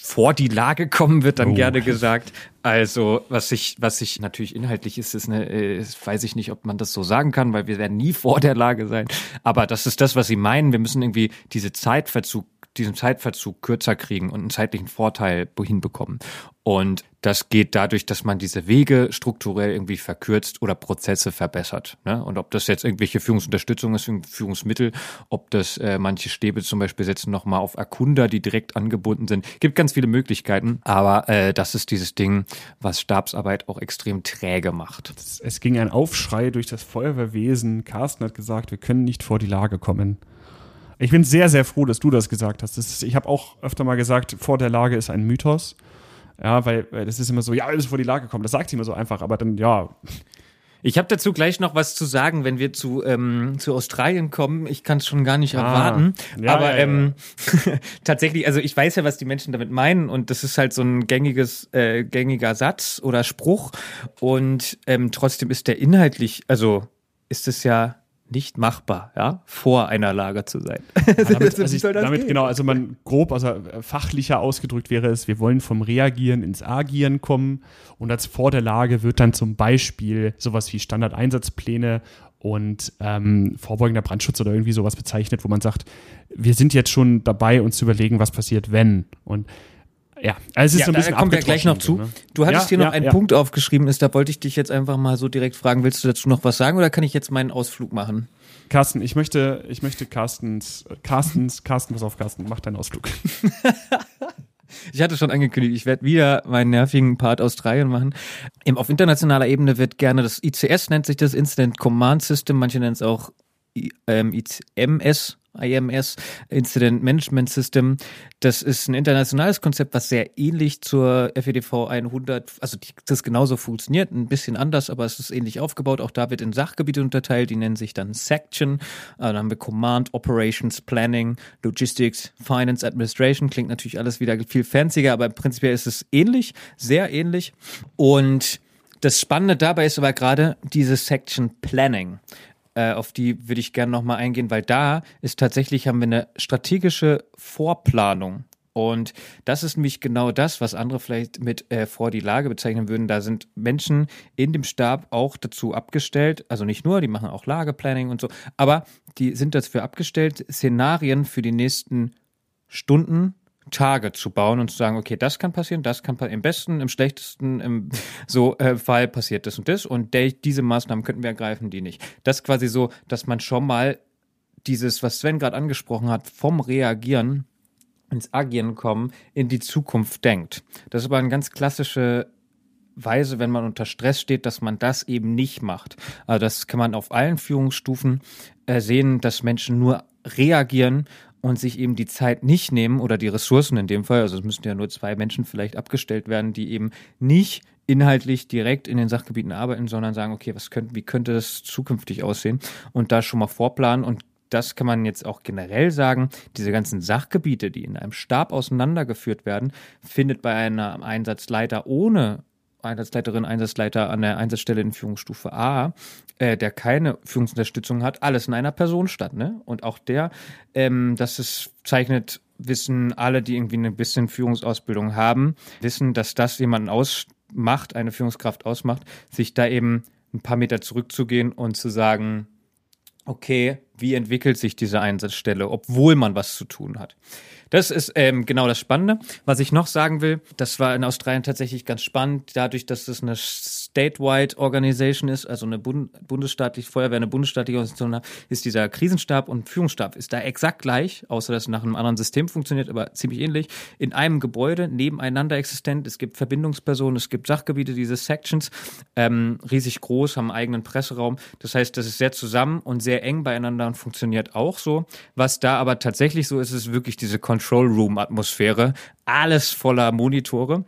Speaker 2: vor die Lage kommen, wird dann oh. gerne gesagt. Also, was ich, was ich natürlich inhaltlich ist, ist eine, äh, weiß ich nicht, ob man das so sagen kann, weil wir werden nie vor der Lage sein. Aber das ist das, was sie meinen. Wir müssen irgendwie diese Zeitverzug diesen Zeitverzug kürzer kriegen und einen zeitlichen Vorteil hinbekommen. Und das geht dadurch, dass man diese Wege strukturell irgendwie verkürzt oder Prozesse verbessert. Ne? Und ob das jetzt irgendwelche Führungsunterstützung ist, Führungsmittel, ob das äh, manche Stäbe zum Beispiel setzen nochmal auf Erkunder, die direkt angebunden sind. Gibt ganz viele Möglichkeiten, aber äh, das ist dieses Ding, was Stabsarbeit auch extrem träge macht.
Speaker 1: Es ging ein Aufschrei durch das Feuerwehrwesen. Carsten hat gesagt, wir können nicht vor die Lage kommen. Ich bin sehr, sehr froh, dass du das gesagt hast. Das ist, ich habe auch öfter mal gesagt, vor der Lage ist ein Mythos. Ja, weil, weil das ist immer so, ja, alles vor die Lage kommen. Das sagt sie immer so einfach, aber dann, ja.
Speaker 2: Ich habe dazu gleich noch was zu sagen, wenn wir zu, ähm, zu Australien kommen. Ich kann es schon gar nicht ah, erwarten. Ja, Aber ja, ja. Ähm, tatsächlich, also ich weiß ja, was die Menschen damit meinen und das ist halt so ein gängiges, äh, gängiger Satz oder Spruch. Und ähm, trotzdem ist der inhaltlich, also ist es ja nicht machbar, ja, vor einer Lage zu sein. Ja,
Speaker 1: damit, also ich, damit genau, also man grob, also äh, fachlicher ausgedrückt wäre es, wir wollen vom Reagieren ins Agieren kommen und als vor der Lage wird dann zum Beispiel sowas wie Standardeinsatzpläne und ähm, vorbeugender Brandschutz oder irgendwie sowas bezeichnet, wo man sagt, wir sind jetzt schon dabei, uns zu überlegen, was passiert, wenn. Und ja,
Speaker 2: also es ist ja, so ein bisschen da kommen wir gleich noch zu. Ne? Du hattest ja, hier noch ja, einen Punkt aufgeschrieben, ist, da wollte ich dich jetzt einfach mal so direkt fragen, willst du dazu noch was sagen oder kann ich jetzt meinen Ausflug machen?
Speaker 1: Carsten, ich möchte, ich möchte Carstens, Carstens, Carsten, pass auf, Carsten, mach deinen Ausflug.
Speaker 2: Ich hatte schon angekündigt, ich werde wieder meinen nervigen Part Australien machen. Im, auf internationaler Ebene wird gerne das ICS, nennt sich das Incident Command System, manche nennen es auch ähm, IMS, IMS, Incident Management System. Das ist ein internationales Konzept, was sehr ähnlich zur FEDV 100, also das genauso funktioniert, ein bisschen anders, aber es ist ähnlich aufgebaut. Auch da wird in Sachgebiete unterteilt, die nennen sich dann Section. Äh, dann haben wir Command, Operations, Planning, Logistics, Finance, Administration. Klingt natürlich alles wieder viel fancier, aber prinzipiell ist es ähnlich, sehr ähnlich. Und das Spannende dabei ist aber gerade dieses Section Planning äh, auf die würde ich gerne nochmal eingehen, weil da ist tatsächlich, haben wir eine strategische Vorplanung. Und das ist nämlich genau das, was andere vielleicht mit äh, vor die Lage bezeichnen würden. Da sind Menschen in dem Stab auch dazu abgestellt, also nicht nur, die machen auch Lageplanning und so, aber die sind dafür abgestellt, Szenarien für die nächsten Stunden, Tage zu bauen und zu sagen, okay, das kann passieren, das kann im besten, im schlechtesten, im so äh, Fall passiert das und das und der, diese Maßnahmen könnten wir ergreifen, die nicht. Das ist quasi so, dass man schon mal dieses, was Sven gerade angesprochen hat, vom Reagieren ins Agieren kommen, in die Zukunft denkt. Das ist aber eine ganz klassische Weise, wenn man unter Stress steht, dass man das eben nicht macht. Also das kann man auf allen Führungsstufen äh, sehen, dass Menschen nur reagieren und sich eben die Zeit nicht nehmen oder die Ressourcen in dem Fall, also es müssten ja nur zwei Menschen vielleicht abgestellt werden, die eben nicht inhaltlich direkt in den Sachgebieten arbeiten, sondern sagen, okay, was könnte, wie könnte das zukünftig aussehen? Und da schon mal vorplanen. Und das kann man jetzt auch generell sagen, diese ganzen Sachgebiete, die in einem Stab auseinandergeführt werden, findet bei einem Einsatzleiter ohne Einsatzleiterin, Einsatzleiter an der Einsatzstelle in Führungsstufe A, äh, der keine Führungsunterstützung hat, alles in einer Person statt. Ne? Und auch der, ähm, das ist, zeichnet, wissen alle, die irgendwie ein bisschen Führungsausbildung haben, wissen, dass das jemanden ausmacht, eine Führungskraft ausmacht, sich da eben ein paar Meter zurückzugehen und zu sagen, okay, wie entwickelt sich diese Einsatzstelle, obwohl man was zu tun hat. Das ist ähm, genau das Spannende. Was ich noch sagen will, das war in Australien tatsächlich ganz spannend, dadurch, dass es eine statewide Organisation ist, also eine Bund bundesstaatliche Feuerwehr, eine bundesstaatliche Organisation ist dieser Krisenstab und Führungsstab ist da exakt gleich, außer dass es nach einem anderen System funktioniert, aber ziemlich ähnlich, in einem Gebäude nebeneinander existent. Es gibt Verbindungspersonen, es gibt Sachgebiete, diese Sections, ähm, riesig groß, haben einen eigenen Presseraum. Das heißt, das ist sehr zusammen und sehr eng beieinander und funktioniert auch so. Was da aber tatsächlich so ist, ist wirklich diese Kon Control Room Atmosphäre, alles voller Monitore.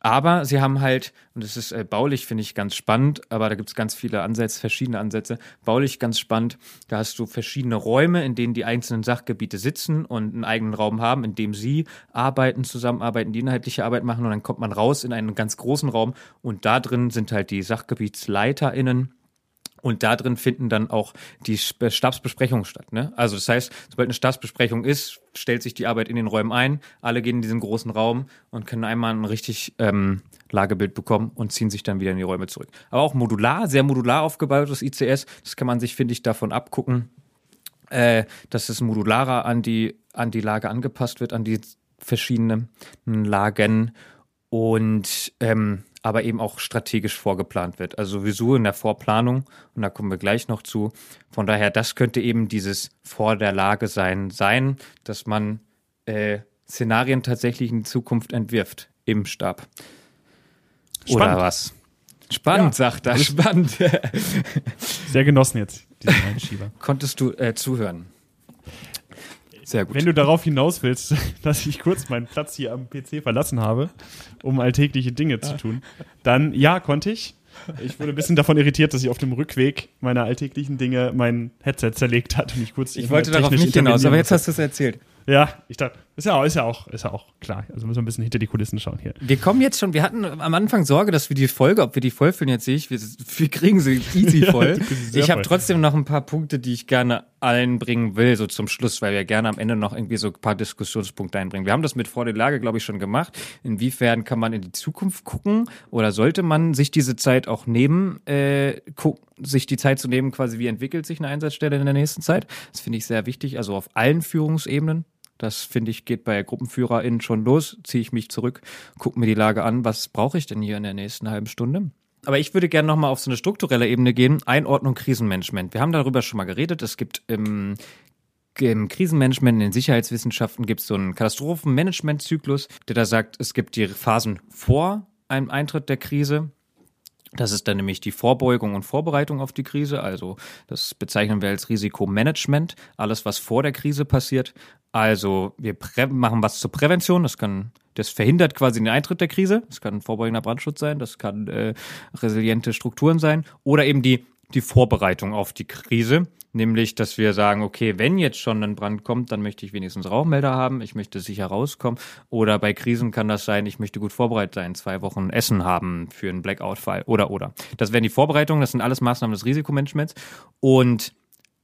Speaker 2: Aber sie haben halt, und das ist äh, baulich, finde ich ganz spannend, aber da gibt es ganz viele Ansätze, verschiedene Ansätze. Baulich ganz spannend, da hast du verschiedene Räume, in denen die einzelnen Sachgebiete sitzen und einen eigenen Raum haben, in dem sie arbeiten, zusammenarbeiten, die inhaltliche Arbeit machen. Und dann kommt man raus in einen ganz großen Raum. Und da drin sind halt die SachgebietsleiterInnen und da drin finden dann auch die Stabsbesprechungen statt. Ne? Also das heißt, sobald eine Stabsbesprechung ist, stellt sich die Arbeit in den Räumen ein. Alle gehen in diesen großen Raum und können einmal ein richtig ähm, Lagebild bekommen und ziehen sich dann wieder in die Räume zurück. Aber auch modular, sehr modular aufgebaut, das ICS. Das kann man sich, finde ich, davon abgucken, äh, dass es modularer an die, an die Lage angepasst wird, an die verschiedenen Lagen. Und ähm, aber eben auch strategisch vorgeplant wird. Also sowieso in der Vorplanung und da kommen wir gleich noch zu. Von daher, das könnte eben dieses vor der Lage sein, sein, dass man äh, Szenarien tatsächlich in Zukunft entwirft im Stab. Spannend. Oder was? Spannend, ja, sagt er. Spannend.
Speaker 1: Sehr genossen jetzt, diesen Einschieber.
Speaker 2: Konntest du äh, zuhören?
Speaker 1: Sehr gut. Wenn du darauf hinaus willst, dass ich kurz meinen Platz hier am PC verlassen habe, um alltägliche Dinge zu tun, dann ja, konnte ich. Ich wurde ein bisschen davon irritiert, dass ich auf dem Rückweg meiner alltäglichen Dinge mein Headset zerlegt hat und ich kurz.
Speaker 2: Ich wollte darauf nicht hinaus, aber jetzt hast du es erzählt.
Speaker 1: Ja, ich dachte, ist ja, ist ja auch, ist ja auch klar. Also müssen wir ein bisschen hinter die Kulissen schauen hier.
Speaker 2: Wir kommen jetzt schon, wir hatten am Anfang Sorge, dass wir die Folge, ob wir die vollfüllen, jetzt sehe ich, wir, wir kriegen sie easy voll. ja, ich habe trotzdem noch ein paar Punkte, die ich gerne einbringen will, so zum Schluss, weil wir gerne am Ende noch irgendwie so ein paar Diskussionspunkte einbringen. Wir haben das mit vor der Lage, glaube ich, schon gemacht. Inwiefern kann man in die Zukunft gucken oder sollte man sich diese Zeit auch nehmen, äh, sich die Zeit zu nehmen, quasi wie entwickelt sich eine Einsatzstelle in der nächsten Zeit? Das finde ich sehr wichtig, also auf allen Führungsebenen. Das finde ich geht bei GruppenführerInnen schon los. Ziehe ich mich zurück, gucke mir die Lage an. Was brauche ich denn hier in der nächsten halben Stunde? Aber ich würde gerne nochmal auf so eine strukturelle Ebene gehen. Einordnung Krisenmanagement. Wir haben darüber schon mal geredet. Es gibt im im Krisenmanagement, in den Sicherheitswissenschaften gibt es so einen Katastrophenmanagementzyklus, der da sagt, es gibt die Phasen vor einem Eintritt der Krise. Das ist dann nämlich die Vorbeugung und Vorbereitung auf die Krise. Also das bezeichnen wir als Risikomanagement. Alles, was vor der Krise passiert. Also wir machen was zur Prävention. Das kann, das verhindert quasi den Eintritt der Krise. Das kann vorbeugender Brandschutz sein. Das kann äh, resiliente Strukturen sein. Oder eben die die Vorbereitung auf die Krise, nämlich dass wir sagen, okay, wenn jetzt schon ein Brand kommt, dann möchte ich wenigstens Rauchmelder haben, ich möchte sicher rauskommen oder bei Krisen kann das sein, ich möchte gut vorbereitet sein, zwei Wochen Essen haben für einen Blackout-Fall oder oder. Das wären die Vorbereitungen, das sind alles Maßnahmen des Risikomanagements und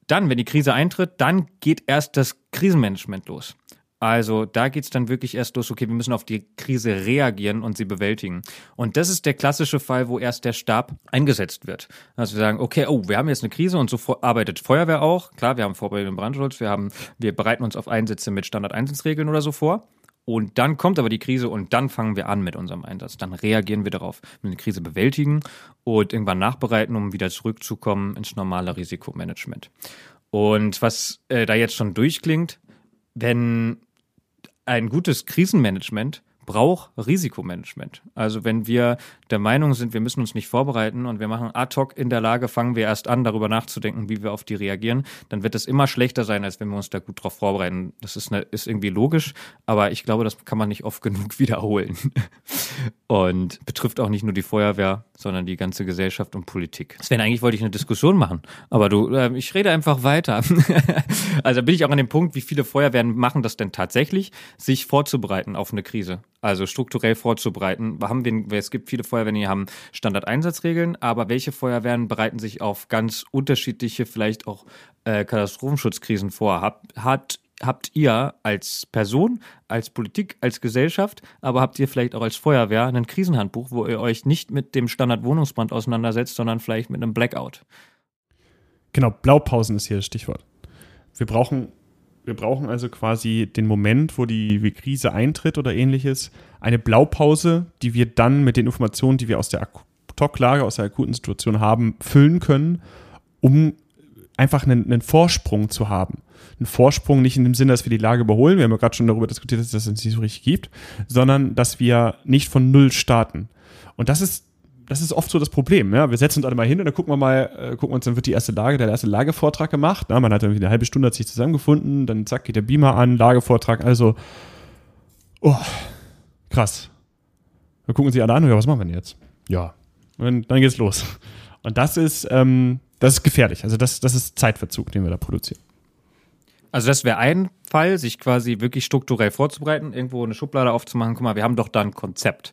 Speaker 2: dann, wenn die Krise eintritt, dann geht erst das Krisenmanagement los. Also da geht's dann wirklich erst los, okay, wir müssen auf die Krise reagieren und sie bewältigen. Und das ist der klassische Fall, wo erst der Stab eingesetzt wird. Also wir sagen, okay, oh, wir haben jetzt eine Krise und so arbeitet Feuerwehr auch. Klar, wir haben vorbereitenden Brandschutz, wir haben, wir bereiten uns auf Einsätze mit Standard-Einsatzregeln oder so vor. Und dann kommt aber die Krise und dann fangen wir an mit unserem Einsatz. Dann reagieren wir darauf, wir die Krise bewältigen und irgendwann nachbereiten, um wieder zurückzukommen ins normale Risikomanagement. Und was äh, da jetzt schon durchklingt, wenn ein gutes Krisenmanagement braucht Risikomanagement. Also wenn wir der Meinung sind, wir müssen uns nicht vorbereiten und wir machen ad hoc in der Lage, fangen wir erst an, darüber nachzudenken, wie wir auf die reagieren, dann wird es immer schlechter sein, als wenn wir uns da gut drauf vorbereiten. Das ist, eine, ist irgendwie logisch, aber ich glaube, das kann man nicht oft genug wiederholen. Und betrifft auch nicht nur die Feuerwehr, sondern die ganze Gesellschaft und Politik. Sven, eigentlich wollte ich eine Diskussion machen, aber du, äh, ich rede einfach weiter. also bin ich auch an dem Punkt, wie viele Feuerwehren machen das denn tatsächlich, sich vorzubereiten auf eine Krise? Also strukturell vorzubereiten. Haben wir, es gibt viele Feuerwehren, die haben Standardeinsatzregeln, aber welche Feuerwehren bereiten sich auf ganz unterschiedliche, vielleicht auch äh, Katastrophenschutzkrisen vor? Hab, hat, habt ihr als Person, als Politik, als Gesellschaft, aber habt ihr vielleicht auch als Feuerwehr ein Krisenhandbuch, wo ihr euch nicht mit dem Standardwohnungsbrand auseinandersetzt, sondern vielleicht mit einem Blackout?
Speaker 1: Genau, Blaupausen ist hier das Stichwort. Wir brauchen wir brauchen also quasi den Moment, wo die Krise eintritt oder ähnliches, eine Blaupause, die wir dann mit den Informationen, die wir aus der Ad-Hoc-Lage, aus der akuten Situation haben, füllen können, um einfach einen, einen, Vorsprung zu haben. Ein Vorsprung nicht in dem Sinne, dass wir die Lage überholen, wir haben ja gerade schon darüber diskutiert, dass es das nicht so richtig gibt, sondern dass wir nicht von Null starten. Und das ist das ist oft so das Problem. Ja? Wir setzen uns alle mal hin und dann gucken wir mal, äh, gucken uns, dann wird die erste Lage, der erste Lagevortrag gemacht. Ja? Man hat irgendwie eine halbe Stunde hat sich zusammengefunden, dann zack, geht der Beamer an, Lagevortrag, also, oh, krass. Dann gucken sie alle an, ja, was machen wir denn jetzt? Ja. Und dann geht's los. Und das ist, ähm, das ist gefährlich. Also das, das ist Zeitverzug, den wir da produzieren.
Speaker 2: Also das wäre ein Fall, sich quasi wirklich strukturell vorzubereiten, irgendwo eine Schublade aufzumachen. Guck mal, wir haben doch da ein Konzept.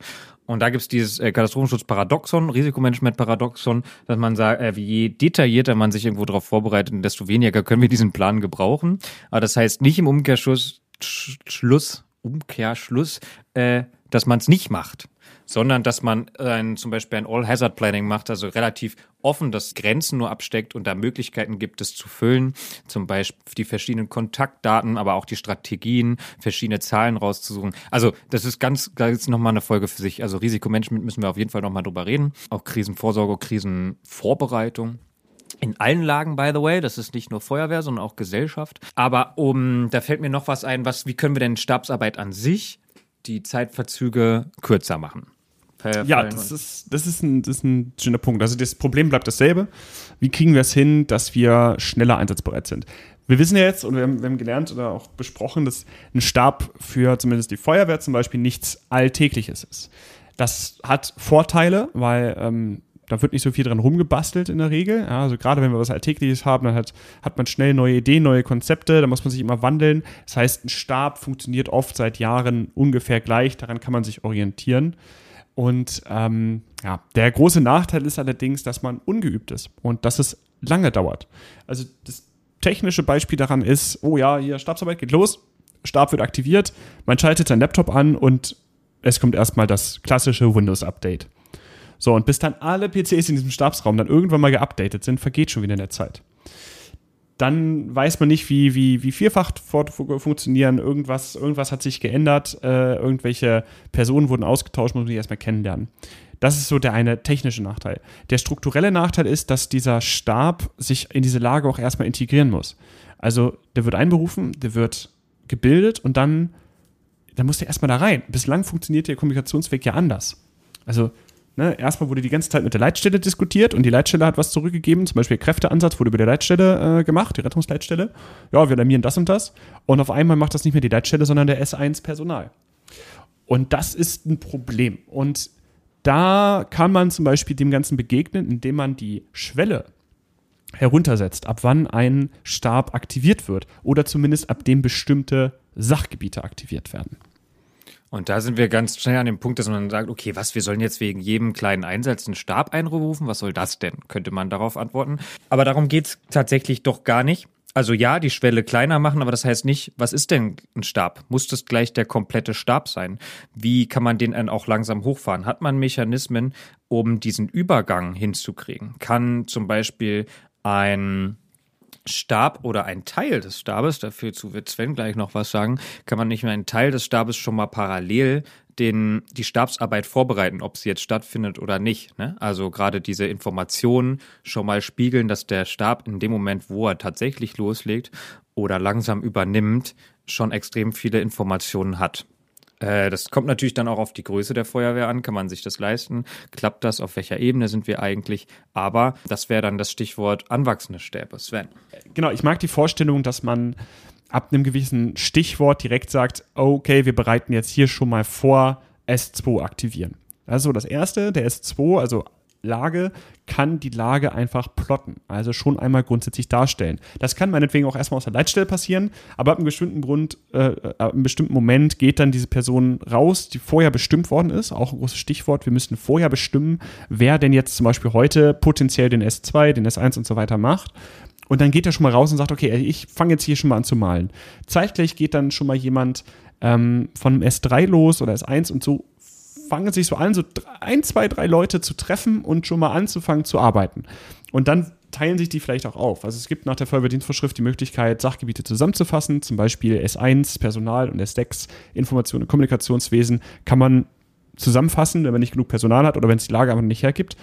Speaker 2: Und da gibt es dieses äh, Katastrophenschutz-Paradoxon, Risikomanagement-Paradoxon, dass man sagt, äh, je detaillierter man sich irgendwo darauf vorbereitet, desto weniger können wir diesen Plan gebrauchen. Aber das heißt nicht im Umkehrschluss, Schluss, Umkehrschluss, äh, dass man es nicht macht sondern dass man ein, zum Beispiel ein All-Hazard-Planning macht, also relativ offen das Grenzen nur absteckt und da Möglichkeiten gibt, es zu füllen, zum Beispiel die verschiedenen Kontaktdaten, aber auch die Strategien, verschiedene Zahlen rauszusuchen. Also das ist ganz, ist nochmal eine Folge für sich. Also Risikomanagement müssen wir auf jeden Fall nochmal drüber reden. Auch Krisenvorsorge, Krisenvorbereitung. In allen Lagen, by the way, das ist nicht nur Feuerwehr, sondern auch Gesellschaft. Aber um, da fällt mir noch was ein, was, wie können wir denn Stabsarbeit an sich die Zeitverzüge kürzer machen?
Speaker 1: Ja, das ist, das, ist ein, das ist ein schöner Punkt. Also das Problem bleibt dasselbe. Wie kriegen wir es hin, dass wir schneller einsatzbereit sind? Wir wissen ja jetzt und wir haben, wir haben gelernt oder auch besprochen, dass ein Stab für zumindest die Feuerwehr zum Beispiel nichts Alltägliches ist. Das hat Vorteile, weil ähm, da wird nicht so viel dran rumgebastelt in der Regel. Ja, also gerade wenn wir was Alltägliches haben, dann hat, hat man schnell neue Ideen, neue Konzepte, da muss man sich immer wandeln. Das heißt, ein Stab funktioniert oft seit Jahren ungefähr gleich, daran kann man sich orientieren. Und ähm, ja, der große Nachteil ist allerdings, dass man ungeübt ist und dass es lange dauert. Also das technische Beispiel daran ist, oh ja, hier Stabsarbeit geht los, Stab wird aktiviert, man schaltet seinen Laptop an und es kommt erstmal das klassische Windows-Update. So, und bis dann alle PCs in diesem Stabsraum dann irgendwann mal geupdatet sind, vergeht schon wieder in der Zeit. Dann weiß man nicht, wie, wie, wie vierfach funktionieren. Irgendwas, irgendwas hat sich geändert. Äh, irgendwelche Personen wurden ausgetauscht, muss man sich erstmal kennenlernen. Das ist so der eine technische Nachteil. Der strukturelle Nachteil ist, dass dieser Stab sich in diese Lage auch erstmal integrieren muss. Also der wird einberufen, der wird gebildet und dann, dann muss der erstmal da rein. Bislang funktioniert der Kommunikationsweg ja anders. Also Ne, erstmal wurde die ganze Zeit mit der Leitstelle diskutiert und die Leitstelle hat was zurückgegeben, zum Beispiel Kräfteansatz wurde über der Leitstelle äh, gemacht, die Rettungsleitstelle. Ja, wir alarmieren das und das. Und auf einmal macht das nicht mehr die Leitstelle, sondern der S1 Personal. Und das ist ein Problem. Und da kann man zum Beispiel dem Ganzen begegnen, indem man die Schwelle heruntersetzt, ab wann ein Stab aktiviert wird oder zumindest ab dem bestimmte Sachgebiete aktiviert werden.
Speaker 2: Und da sind wir ganz schnell an dem Punkt, dass man sagt, okay, was, wir sollen jetzt wegen jedem kleinen Einsatz einen Stab einrufen? Was soll das denn? Könnte man darauf antworten. Aber darum geht's tatsächlich doch gar nicht. Also ja, die Schwelle kleiner machen, aber das heißt nicht, was ist denn ein Stab? Muss das gleich der komplette Stab sein? Wie kann man den dann auch langsam hochfahren? Hat man Mechanismen, um diesen Übergang hinzukriegen? Kann zum Beispiel ein Stab oder ein Teil des Stabes, dafür zu wird Sven gleich noch was sagen, kann man nicht mehr einen Teil des Stabes schon mal parallel den, die Stabsarbeit vorbereiten, ob sie jetzt stattfindet oder nicht. Ne? Also gerade diese Informationen schon mal spiegeln, dass der Stab in dem Moment, wo er tatsächlich loslegt oder langsam übernimmt, schon extrem viele Informationen hat. Äh, das kommt natürlich dann auch auf die Größe der Feuerwehr an. Kann man sich das leisten? Klappt das? Auf welcher Ebene sind wir eigentlich? Aber das wäre dann das Stichwort anwachsende Stäbe. Sven.
Speaker 1: Genau, ich mag die Vorstellung, dass man ab einem gewissen Stichwort direkt sagt, okay, wir bereiten jetzt hier schon mal vor, S2 aktivieren. Also das erste, der S2, also Lage kann die Lage einfach plotten, also schon einmal grundsätzlich darstellen. Das kann meinetwegen auch erstmal aus der Leitstelle passieren, aber ab einem bestimmten Grund, äh, ab einem bestimmten Moment geht dann diese Person raus, die vorher bestimmt worden ist, auch ein großes Stichwort, wir müssten vorher bestimmen, wer denn jetzt zum Beispiel heute potenziell den S2, den S1 und so weiter macht. Und dann geht er schon mal raus und sagt, okay, ich fange jetzt hier schon mal an zu malen. Zeitgleich geht dann schon mal jemand ähm, von S3 los oder S1 und so fangen sich so an, so ein, zwei, drei Leute zu treffen und schon mal anzufangen zu arbeiten. Und dann teilen sich die vielleicht auch auf. Also es gibt nach der Feuerwehrdienstvorschrift die Möglichkeit, Sachgebiete zusammenzufassen, zum Beispiel S1, Personal und S6, Information und Kommunikationswesen, kann man zusammenfassen, wenn man nicht genug Personal hat oder wenn es die Lage einfach nicht hergibt.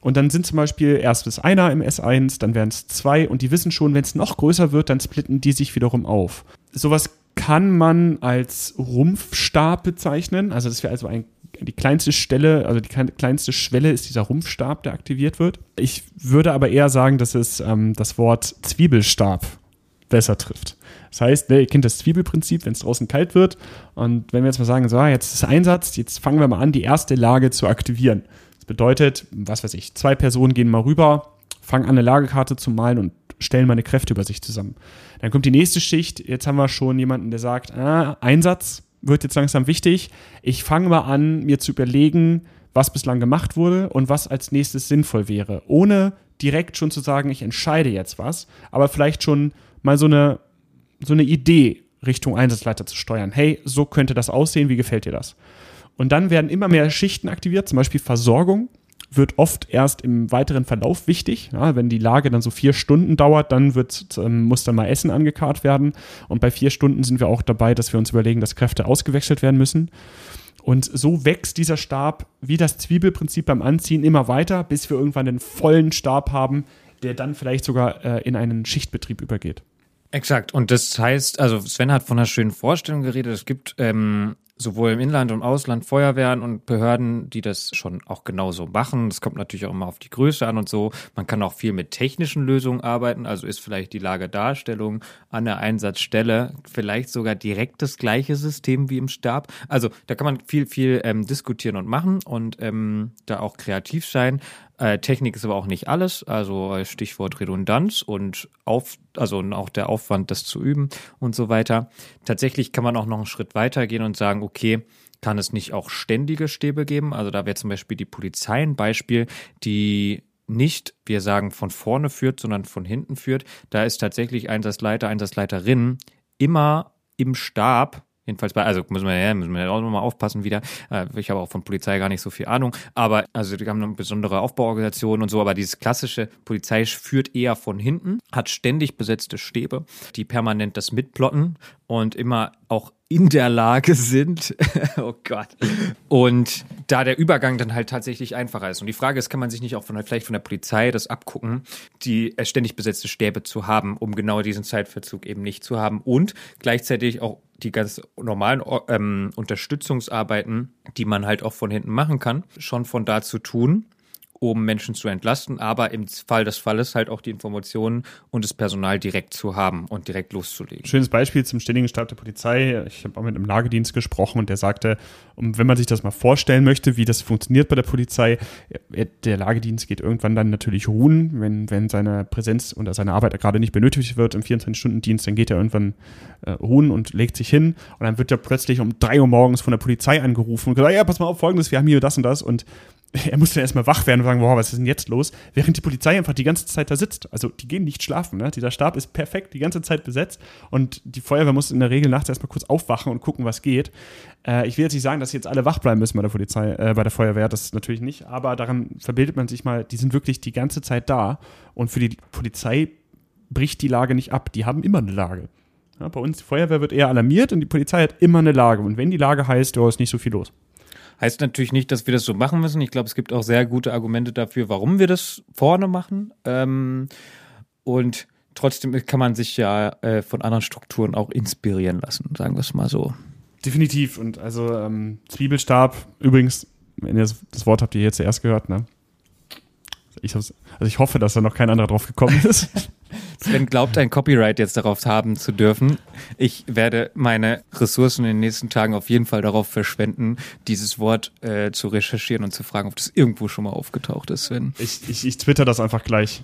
Speaker 1: Und dann sind zum Beispiel erst bis einer im S1, dann werden es zwei und die wissen schon, wenn es noch größer wird, dann splitten die sich wiederum auf. Sowas kann man als Rumpfstab bezeichnen. Also das wäre also ein die kleinste Stelle, also die kleinste Schwelle ist dieser Rumpfstab, der aktiviert wird. Ich würde aber eher sagen, dass es ähm, das Wort Zwiebelstab besser trifft. Das heißt, ne, ihr kennt das Zwiebelprinzip, wenn es draußen kalt wird. Und wenn wir jetzt mal sagen, so, jetzt ist Einsatz, jetzt fangen wir mal an, die erste Lage zu aktivieren. Das bedeutet, was weiß ich, zwei Personen gehen mal rüber, fangen an, eine Lagekarte zu malen und stellen mal eine Kräfteübersicht zusammen. Dann kommt die nächste Schicht. Jetzt haben wir schon jemanden, der sagt, ah, Einsatz, wird jetzt langsam wichtig. Ich fange mal an, mir zu überlegen, was bislang gemacht wurde und was als nächstes sinnvoll wäre, ohne direkt schon zu sagen, ich entscheide jetzt was, aber vielleicht schon mal so eine, so eine Idee Richtung Einsatzleiter zu steuern. Hey, so könnte das aussehen, wie gefällt dir das? Und dann werden immer mehr Schichten aktiviert, zum Beispiel Versorgung wird oft erst im weiteren Verlauf wichtig. Ja, wenn die Lage dann so vier Stunden dauert, dann wird, ähm, muss dann mal Essen angekarrt werden. Und bei vier Stunden sind wir auch dabei, dass wir uns überlegen, dass Kräfte ausgewechselt werden müssen. Und so wächst dieser Stab wie das Zwiebelprinzip beim Anziehen immer weiter, bis wir irgendwann den vollen Stab haben, der dann vielleicht sogar äh, in einen Schichtbetrieb übergeht.
Speaker 2: Exakt. Und das heißt, also Sven hat von einer schönen Vorstellung geredet. Es gibt ähm, sowohl im Inland und Ausland Feuerwehren und Behörden, die das schon auch genauso machen. Das kommt natürlich auch immer auf die Größe an und so. Man kann auch viel mit technischen Lösungen arbeiten. Also ist vielleicht die Lagedarstellung an der Einsatzstelle vielleicht sogar direkt das gleiche System wie im Stab. Also da kann man viel, viel ähm, diskutieren und machen und ähm, da auch kreativ sein. Äh, Technik ist aber auch nicht alles, also äh, Stichwort Redundanz und auf, also auch der Aufwand, das zu üben und so weiter. Tatsächlich kann man auch noch einen Schritt weiter gehen und sagen, okay, kann es nicht auch ständige Stäbe geben? Also da wäre zum Beispiel die Polizei ein Beispiel, die nicht, wir sagen, von vorne führt, sondern von hinten führt. Da ist tatsächlich Einsatzleiter, Einsatzleiterin immer im Stab Jedenfalls bei, also müssen wir ja, müssen wir auch nochmal aufpassen wieder. Äh, ich habe auch von Polizei gar nicht so viel Ahnung. Aber also die haben eine besondere Aufbauorganisation und so, aber dieses klassische Polizei führt eher von hinten, hat ständig besetzte Stäbe, die permanent das mitplotten und immer auch in der Lage sind. oh Gott. Und da der Übergang dann halt tatsächlich einfacher ist. Und die Frage ist, kann man sich nicht auch von, vielleicht von der Polizei das abgucken, die ständig besetzte Stäbe zu haben, um genau diesen Zeitverzug eben nicht zu haben und gleichzeitig auch die ganz normalen ähm, Unterstützungsarbeiten, die man halt auch von hinten machen kann, schon von da zu tun um Menschen zu entlasten, aber im Fall des Falles halt auch die Informationen und das Personal direkt zu haben und direkt loszulegen.
Speaker 1: Schönes Beispiel zum ständigen Stab der Polizei. Ich habe auch mit einem Lagedienst gesprochen und der sagte, wenn man sich das mal vorstellen möchte, wie das funktioniert bei der Polizei, der Lagedienst geht irgendwann dann natürlich ruhen, wenn, wenn seine Präsenz oder seine Arbeit gerade nicht benötigt wird im 24-Stunden-Dienst, dann geht er irgendwann äh, ruhen und legt sich hin und dann wird er plötzlich um drei Uhr morgens von der Polizei angerufen und gesagt, ja, pass mal auf, folgendes, wir haben hier das und das und er musste dann erstmal wach werden und sagen, boah, was ist denn jetzt los? Während die Polizei einfach die ganze Zeit da sitzt. Also die gehen nicht schlafen. Ne? Dieser Stab ist perfekt die ganze Zeit besetzt und die Feuerwehr muss in der Regel nachts erstmal kurz aufwachen und gucken, was geht. Äh, ich will jetzt nicht sagen, dass jetzt alle wach bleiben müssen bei der Polizei, äh, bei der Feuerwehr, das natürlich nicht, aber daran verbildet man sich mal, die sind wirklich die ganze Zeit da und für die Polizei bricht die Lage nicht ab. Die haben immer eine Lage. Ja, bei uns, die Feuerwehr wird eher alarmiert und die Polizei hat immer eine Lage. Und wenn die Lage heißt, da ist nicht so viel los.
Speaker 2: Heißt natürlich nicht, dass wir das so machen müssen. Ich glaube, es gibt auch sehr gute Argumente dafür, warum wir das vorne machen. Ähm, und trotzdem kann man sich ja äh, von anderen Strukturen auch inspirieren lassen, sagen wir es mal so.
Speaker 1: Definitiv. Und also ähm, Zwiebelstab, übrigens, wenn ihr das Wort habt ihr hier zuerst gehört, ne? Ich also ich hoffe, dass da noch kein anderer drauf gekommen ist.
Speaker 2: Sven glaubt, ein Copyright jetzt darauf haben zu dürfen. Ich werde meine Ressourcen in den nächsten Tagen auf jeden Fall darauf verschwenden, dieses Wort äh, zu recherchieren und zu fragen, ob das irgendwo schon mal aufgetaucht ist, Sven.
Speaker 1: Ich, ich, ich twitter das einfach gleich.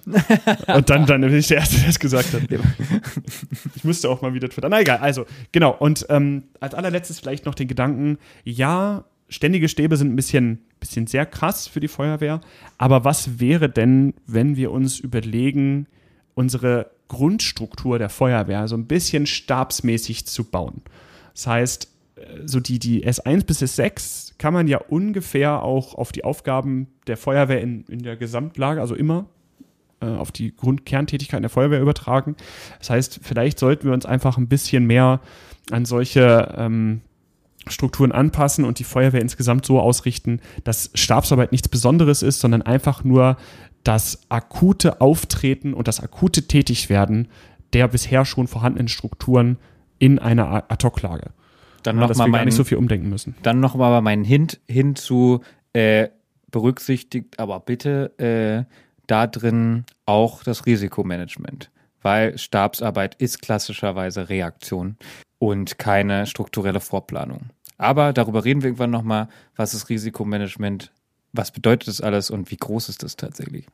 Speaker 1: und dann, dann bin ich der Erste, der es gesagt hat. ich müsste auch mal wieder twittern. Na egal, also, genau. Und ähm, als allerletztes vielleicht noch den Gedanken, ja, ständige Stäbe sind ein bisschen, bisschen sehr krass für die Feuerwehr. Aber was wäre denn, wenn wir uns überlegen, unsere Grundstruktur der Feuerwehr so ein bisschen stabsmäßig zu bauen. Das heißt, äh, so die, die S1 bis S6 kann man ja ungefähr auch auf die Aufgaben der Feuerwehr in, in der Gesamtlage, also immer äh, auf die Grundkerntätigkeiten der Feuerwehr übertragen. Das heißt, vielleicht sollten wir uns einfach ein bisschen mehr an solche ähm, Strukturen anpassen und die Feuerwehr insgesamt so ausrichten, dass Stabsarbeit nichts Besonderes ist, sondern einfach nur das akute Auftreten und das akute Tätigwerden der bisher schon vorhandenen Strukturen in einer Ad-Hoc-Lage.
Speaker 2: Dann ja, noch mal
Speaker 1: mein, nicht so viel umdenken müssen.
Speaker 2: Dann noch mal meinen Hint hin zu äh, berücksichtigt, aber bitte äh, da drin auch das Risikomanagement, weil Stabsarbeit ist klassischerweise Reaktion und keine strukturelle Vorplanung. Aber darüber reden wir irgendwann noch mal, was ist Risikomanagement, was bedeutet das alles und wie groß ist das tatsächlich?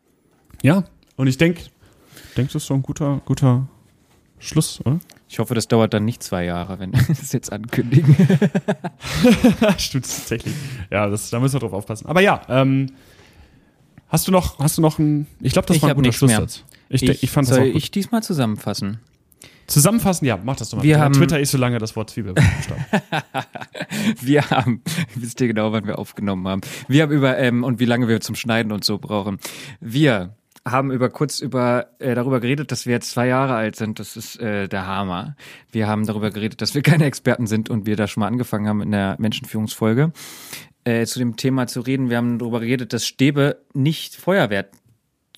Speaker 1: Ja, und ich denke, denke, das ist so ein guter, guter Schluss, oder?
Speaker 2: Ich hoffe, das dauert dann nicht zwei Jahre, wenn wir das jetzt ankündigen.
Speaker 1: Stimmt tatsächlich. Ja, das, da müssen wir drauf aufpassen. Aber ja, ähm, hast du noch, hast du noch ein, ich glaube, das
Speaker 2: ich
Speaker 1: war ein guter Schlusssatz.
Speaker 2: Ich, ich, ich fand soll das auch gut. ich diesmal zusammenfassen?
Speaker 1: Zusammenfassen, ja, mach das doch mal.
Speaker 2: Wir haben,
Speaker 1: Twitter ist so lange das Wort Zwiebel.
Speaker 2: wir haben, wisst ihr genau, wann wir aufgenommen haben. Wir haben über, ähm, und wie lange wir zum Schneiden und so brauchen. Wir haben über kurz über äh, darüber geredet, dass wir jetzt zwei Jahre alt sind. Das ist äh, der Hammer. Wir haben darüber geredet, dass wir keine Experten sind und wir da schon mal angefangen haben in der Menschenführungsfolge äh, zu dem Thema zu reden. Wir haben darüber geredet, dass Stäbe nicht Feuerwehr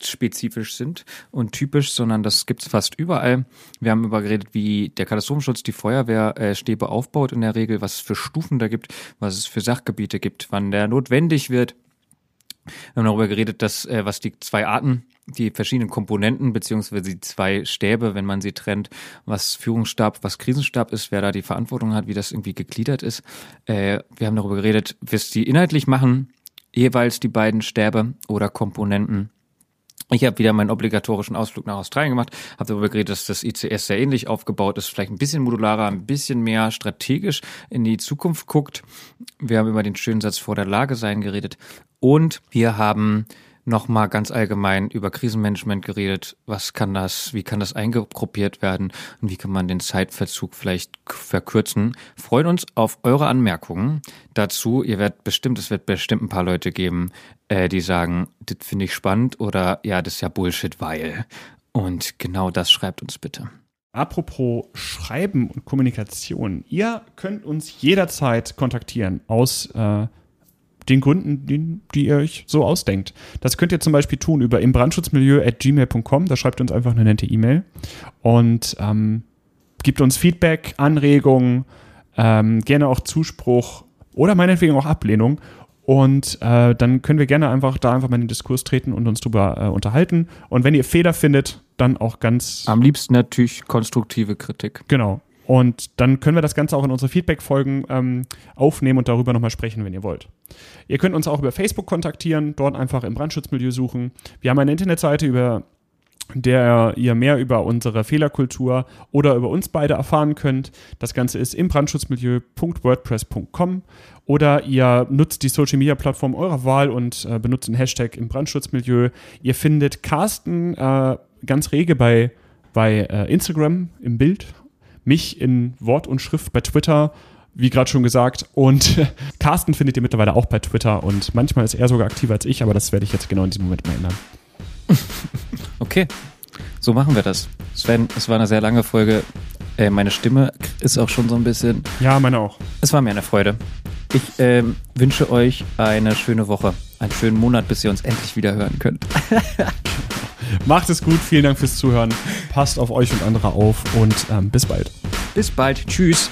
Speaker 2: spezifisch sind und typisch, sondern das gibt's fast überall. Wir haben über geredet, wie der Katastrophenschutz die Feuerwehrstäbe aufbaut in der Regel, was es für Stufen da gibt, was es für Sachgebiete gibt, wann der notwendig wird. Wir haben darüber geredet, dass äh, was die zwei Arten, die verschiedenen Komponenten beziehungsweise die zwei Stäbe, wenn man sie trennt, was Führungsstab, was Krisenstab ist, wer da die Verantwortung hat, wie das irgendwie gegliedert ist. Äh, wir haben darüber geredet, was die inhaltlich machen, jeweils die beiden Stäbe oder Komponenten ich habe wieder meinen obligatorischen Ausflug nach Australien gemacht, habe darüber geredet, dass das ICS sehr ähnlich aufgebaut ist, vielleicht ein bisschen modularer, ein bisschen mehr strategisch in die Zukunft guckt. Wir haben über den schönen Satz vor der Lage sein geredet und wir haben nochmal ganz allgemein über Krisenmanagement geredet. Was kann das, wie kann das eingegruppiert werden und wie kann man den Zeitverzug vielleicht verkürzen? Freuen uns auf eure Anmerkungen dazu. Ihr werdet bestimmt, es wird bestimmt ein paar Leute geben, äh, die sagen, das finde ich spannend oder ja, das ist ja Bullshit, weil. Und genau das schreibt uns bitte.
Speaker 1: Apropos Schreiben und Kommunikation. Ihr könnt uns jederzeit kontaktieren aus äh, den Gründen, die, die, ihr euch so ausdenkt. Das könnt ihr zum Beispiel tun über imbrandschutzmilieu.gmail.com. Da schreibt uns einfach eine nette E-Mail und ähm, gibt uns Feedback, Anregungen, ähm, gerne auch Zuspruch oder meinetwegen auch Ablehnung. Und äh, dann können wir gerne einfach da einfach mal in den Diskurs treten und uns drüber äh, unterhalten. Und wenn ihr Fehler findet, dann auch ganz.
Speaker 2: Am liebsten natürlich konstruktive Kritik.
Speaker 1: Genau. Und dann können wir das Ganze auch in unsere Feedback-Folgen ähm, aufnehmen und darüber nochmal sprechen, wenn ihr wollt. Ihr könnt uns auch über Facebook kontaktieren, dort einfach im Brandschutzmilieu suchen. Wir haben eine Internetseite, über der ihr mehr über unsere Fehlerkultur oder über uns beide erfahren könnt. Das Ganze ist im brandschutzmilieu.wordpress.com oder ihr nutzt die Social Media Plattform eurer Wahl und äh, benutzt den Hashtag im Brandschutzmilieu. Ihr findet Carsten äh, ganz rege bei, bei äh, Instagram im Bild mich in Wort und Schrift bei Twitter, wie gerade schon gesagt. Und Carsten findet ihr mittlerweile auch bei Twitter und manchmal ist er sogar aktiver als ich, aber das werde ich jetzt genau in diesem Moment mal ändern.
Speaker 2: Okay, so machen wir das. Sven, es war eine sehr lange Folge. Äh, meine Stimme ist auch schon so ein bisschen.
Speaker 1: Ja, meine auch.
Speaker 2: Es war mir eine Freude. Ich ähm, wünsche euch eine schöne Woche, einen schönen Monat, bis ihr uns endlich wieder hören könnt.
Speaker 1: Macht es gut, vielen Dank fürs Zuhören. Passt auf euch und andere auf und ähm, bis bald.
Speaker 2: Bis bald, tschüss.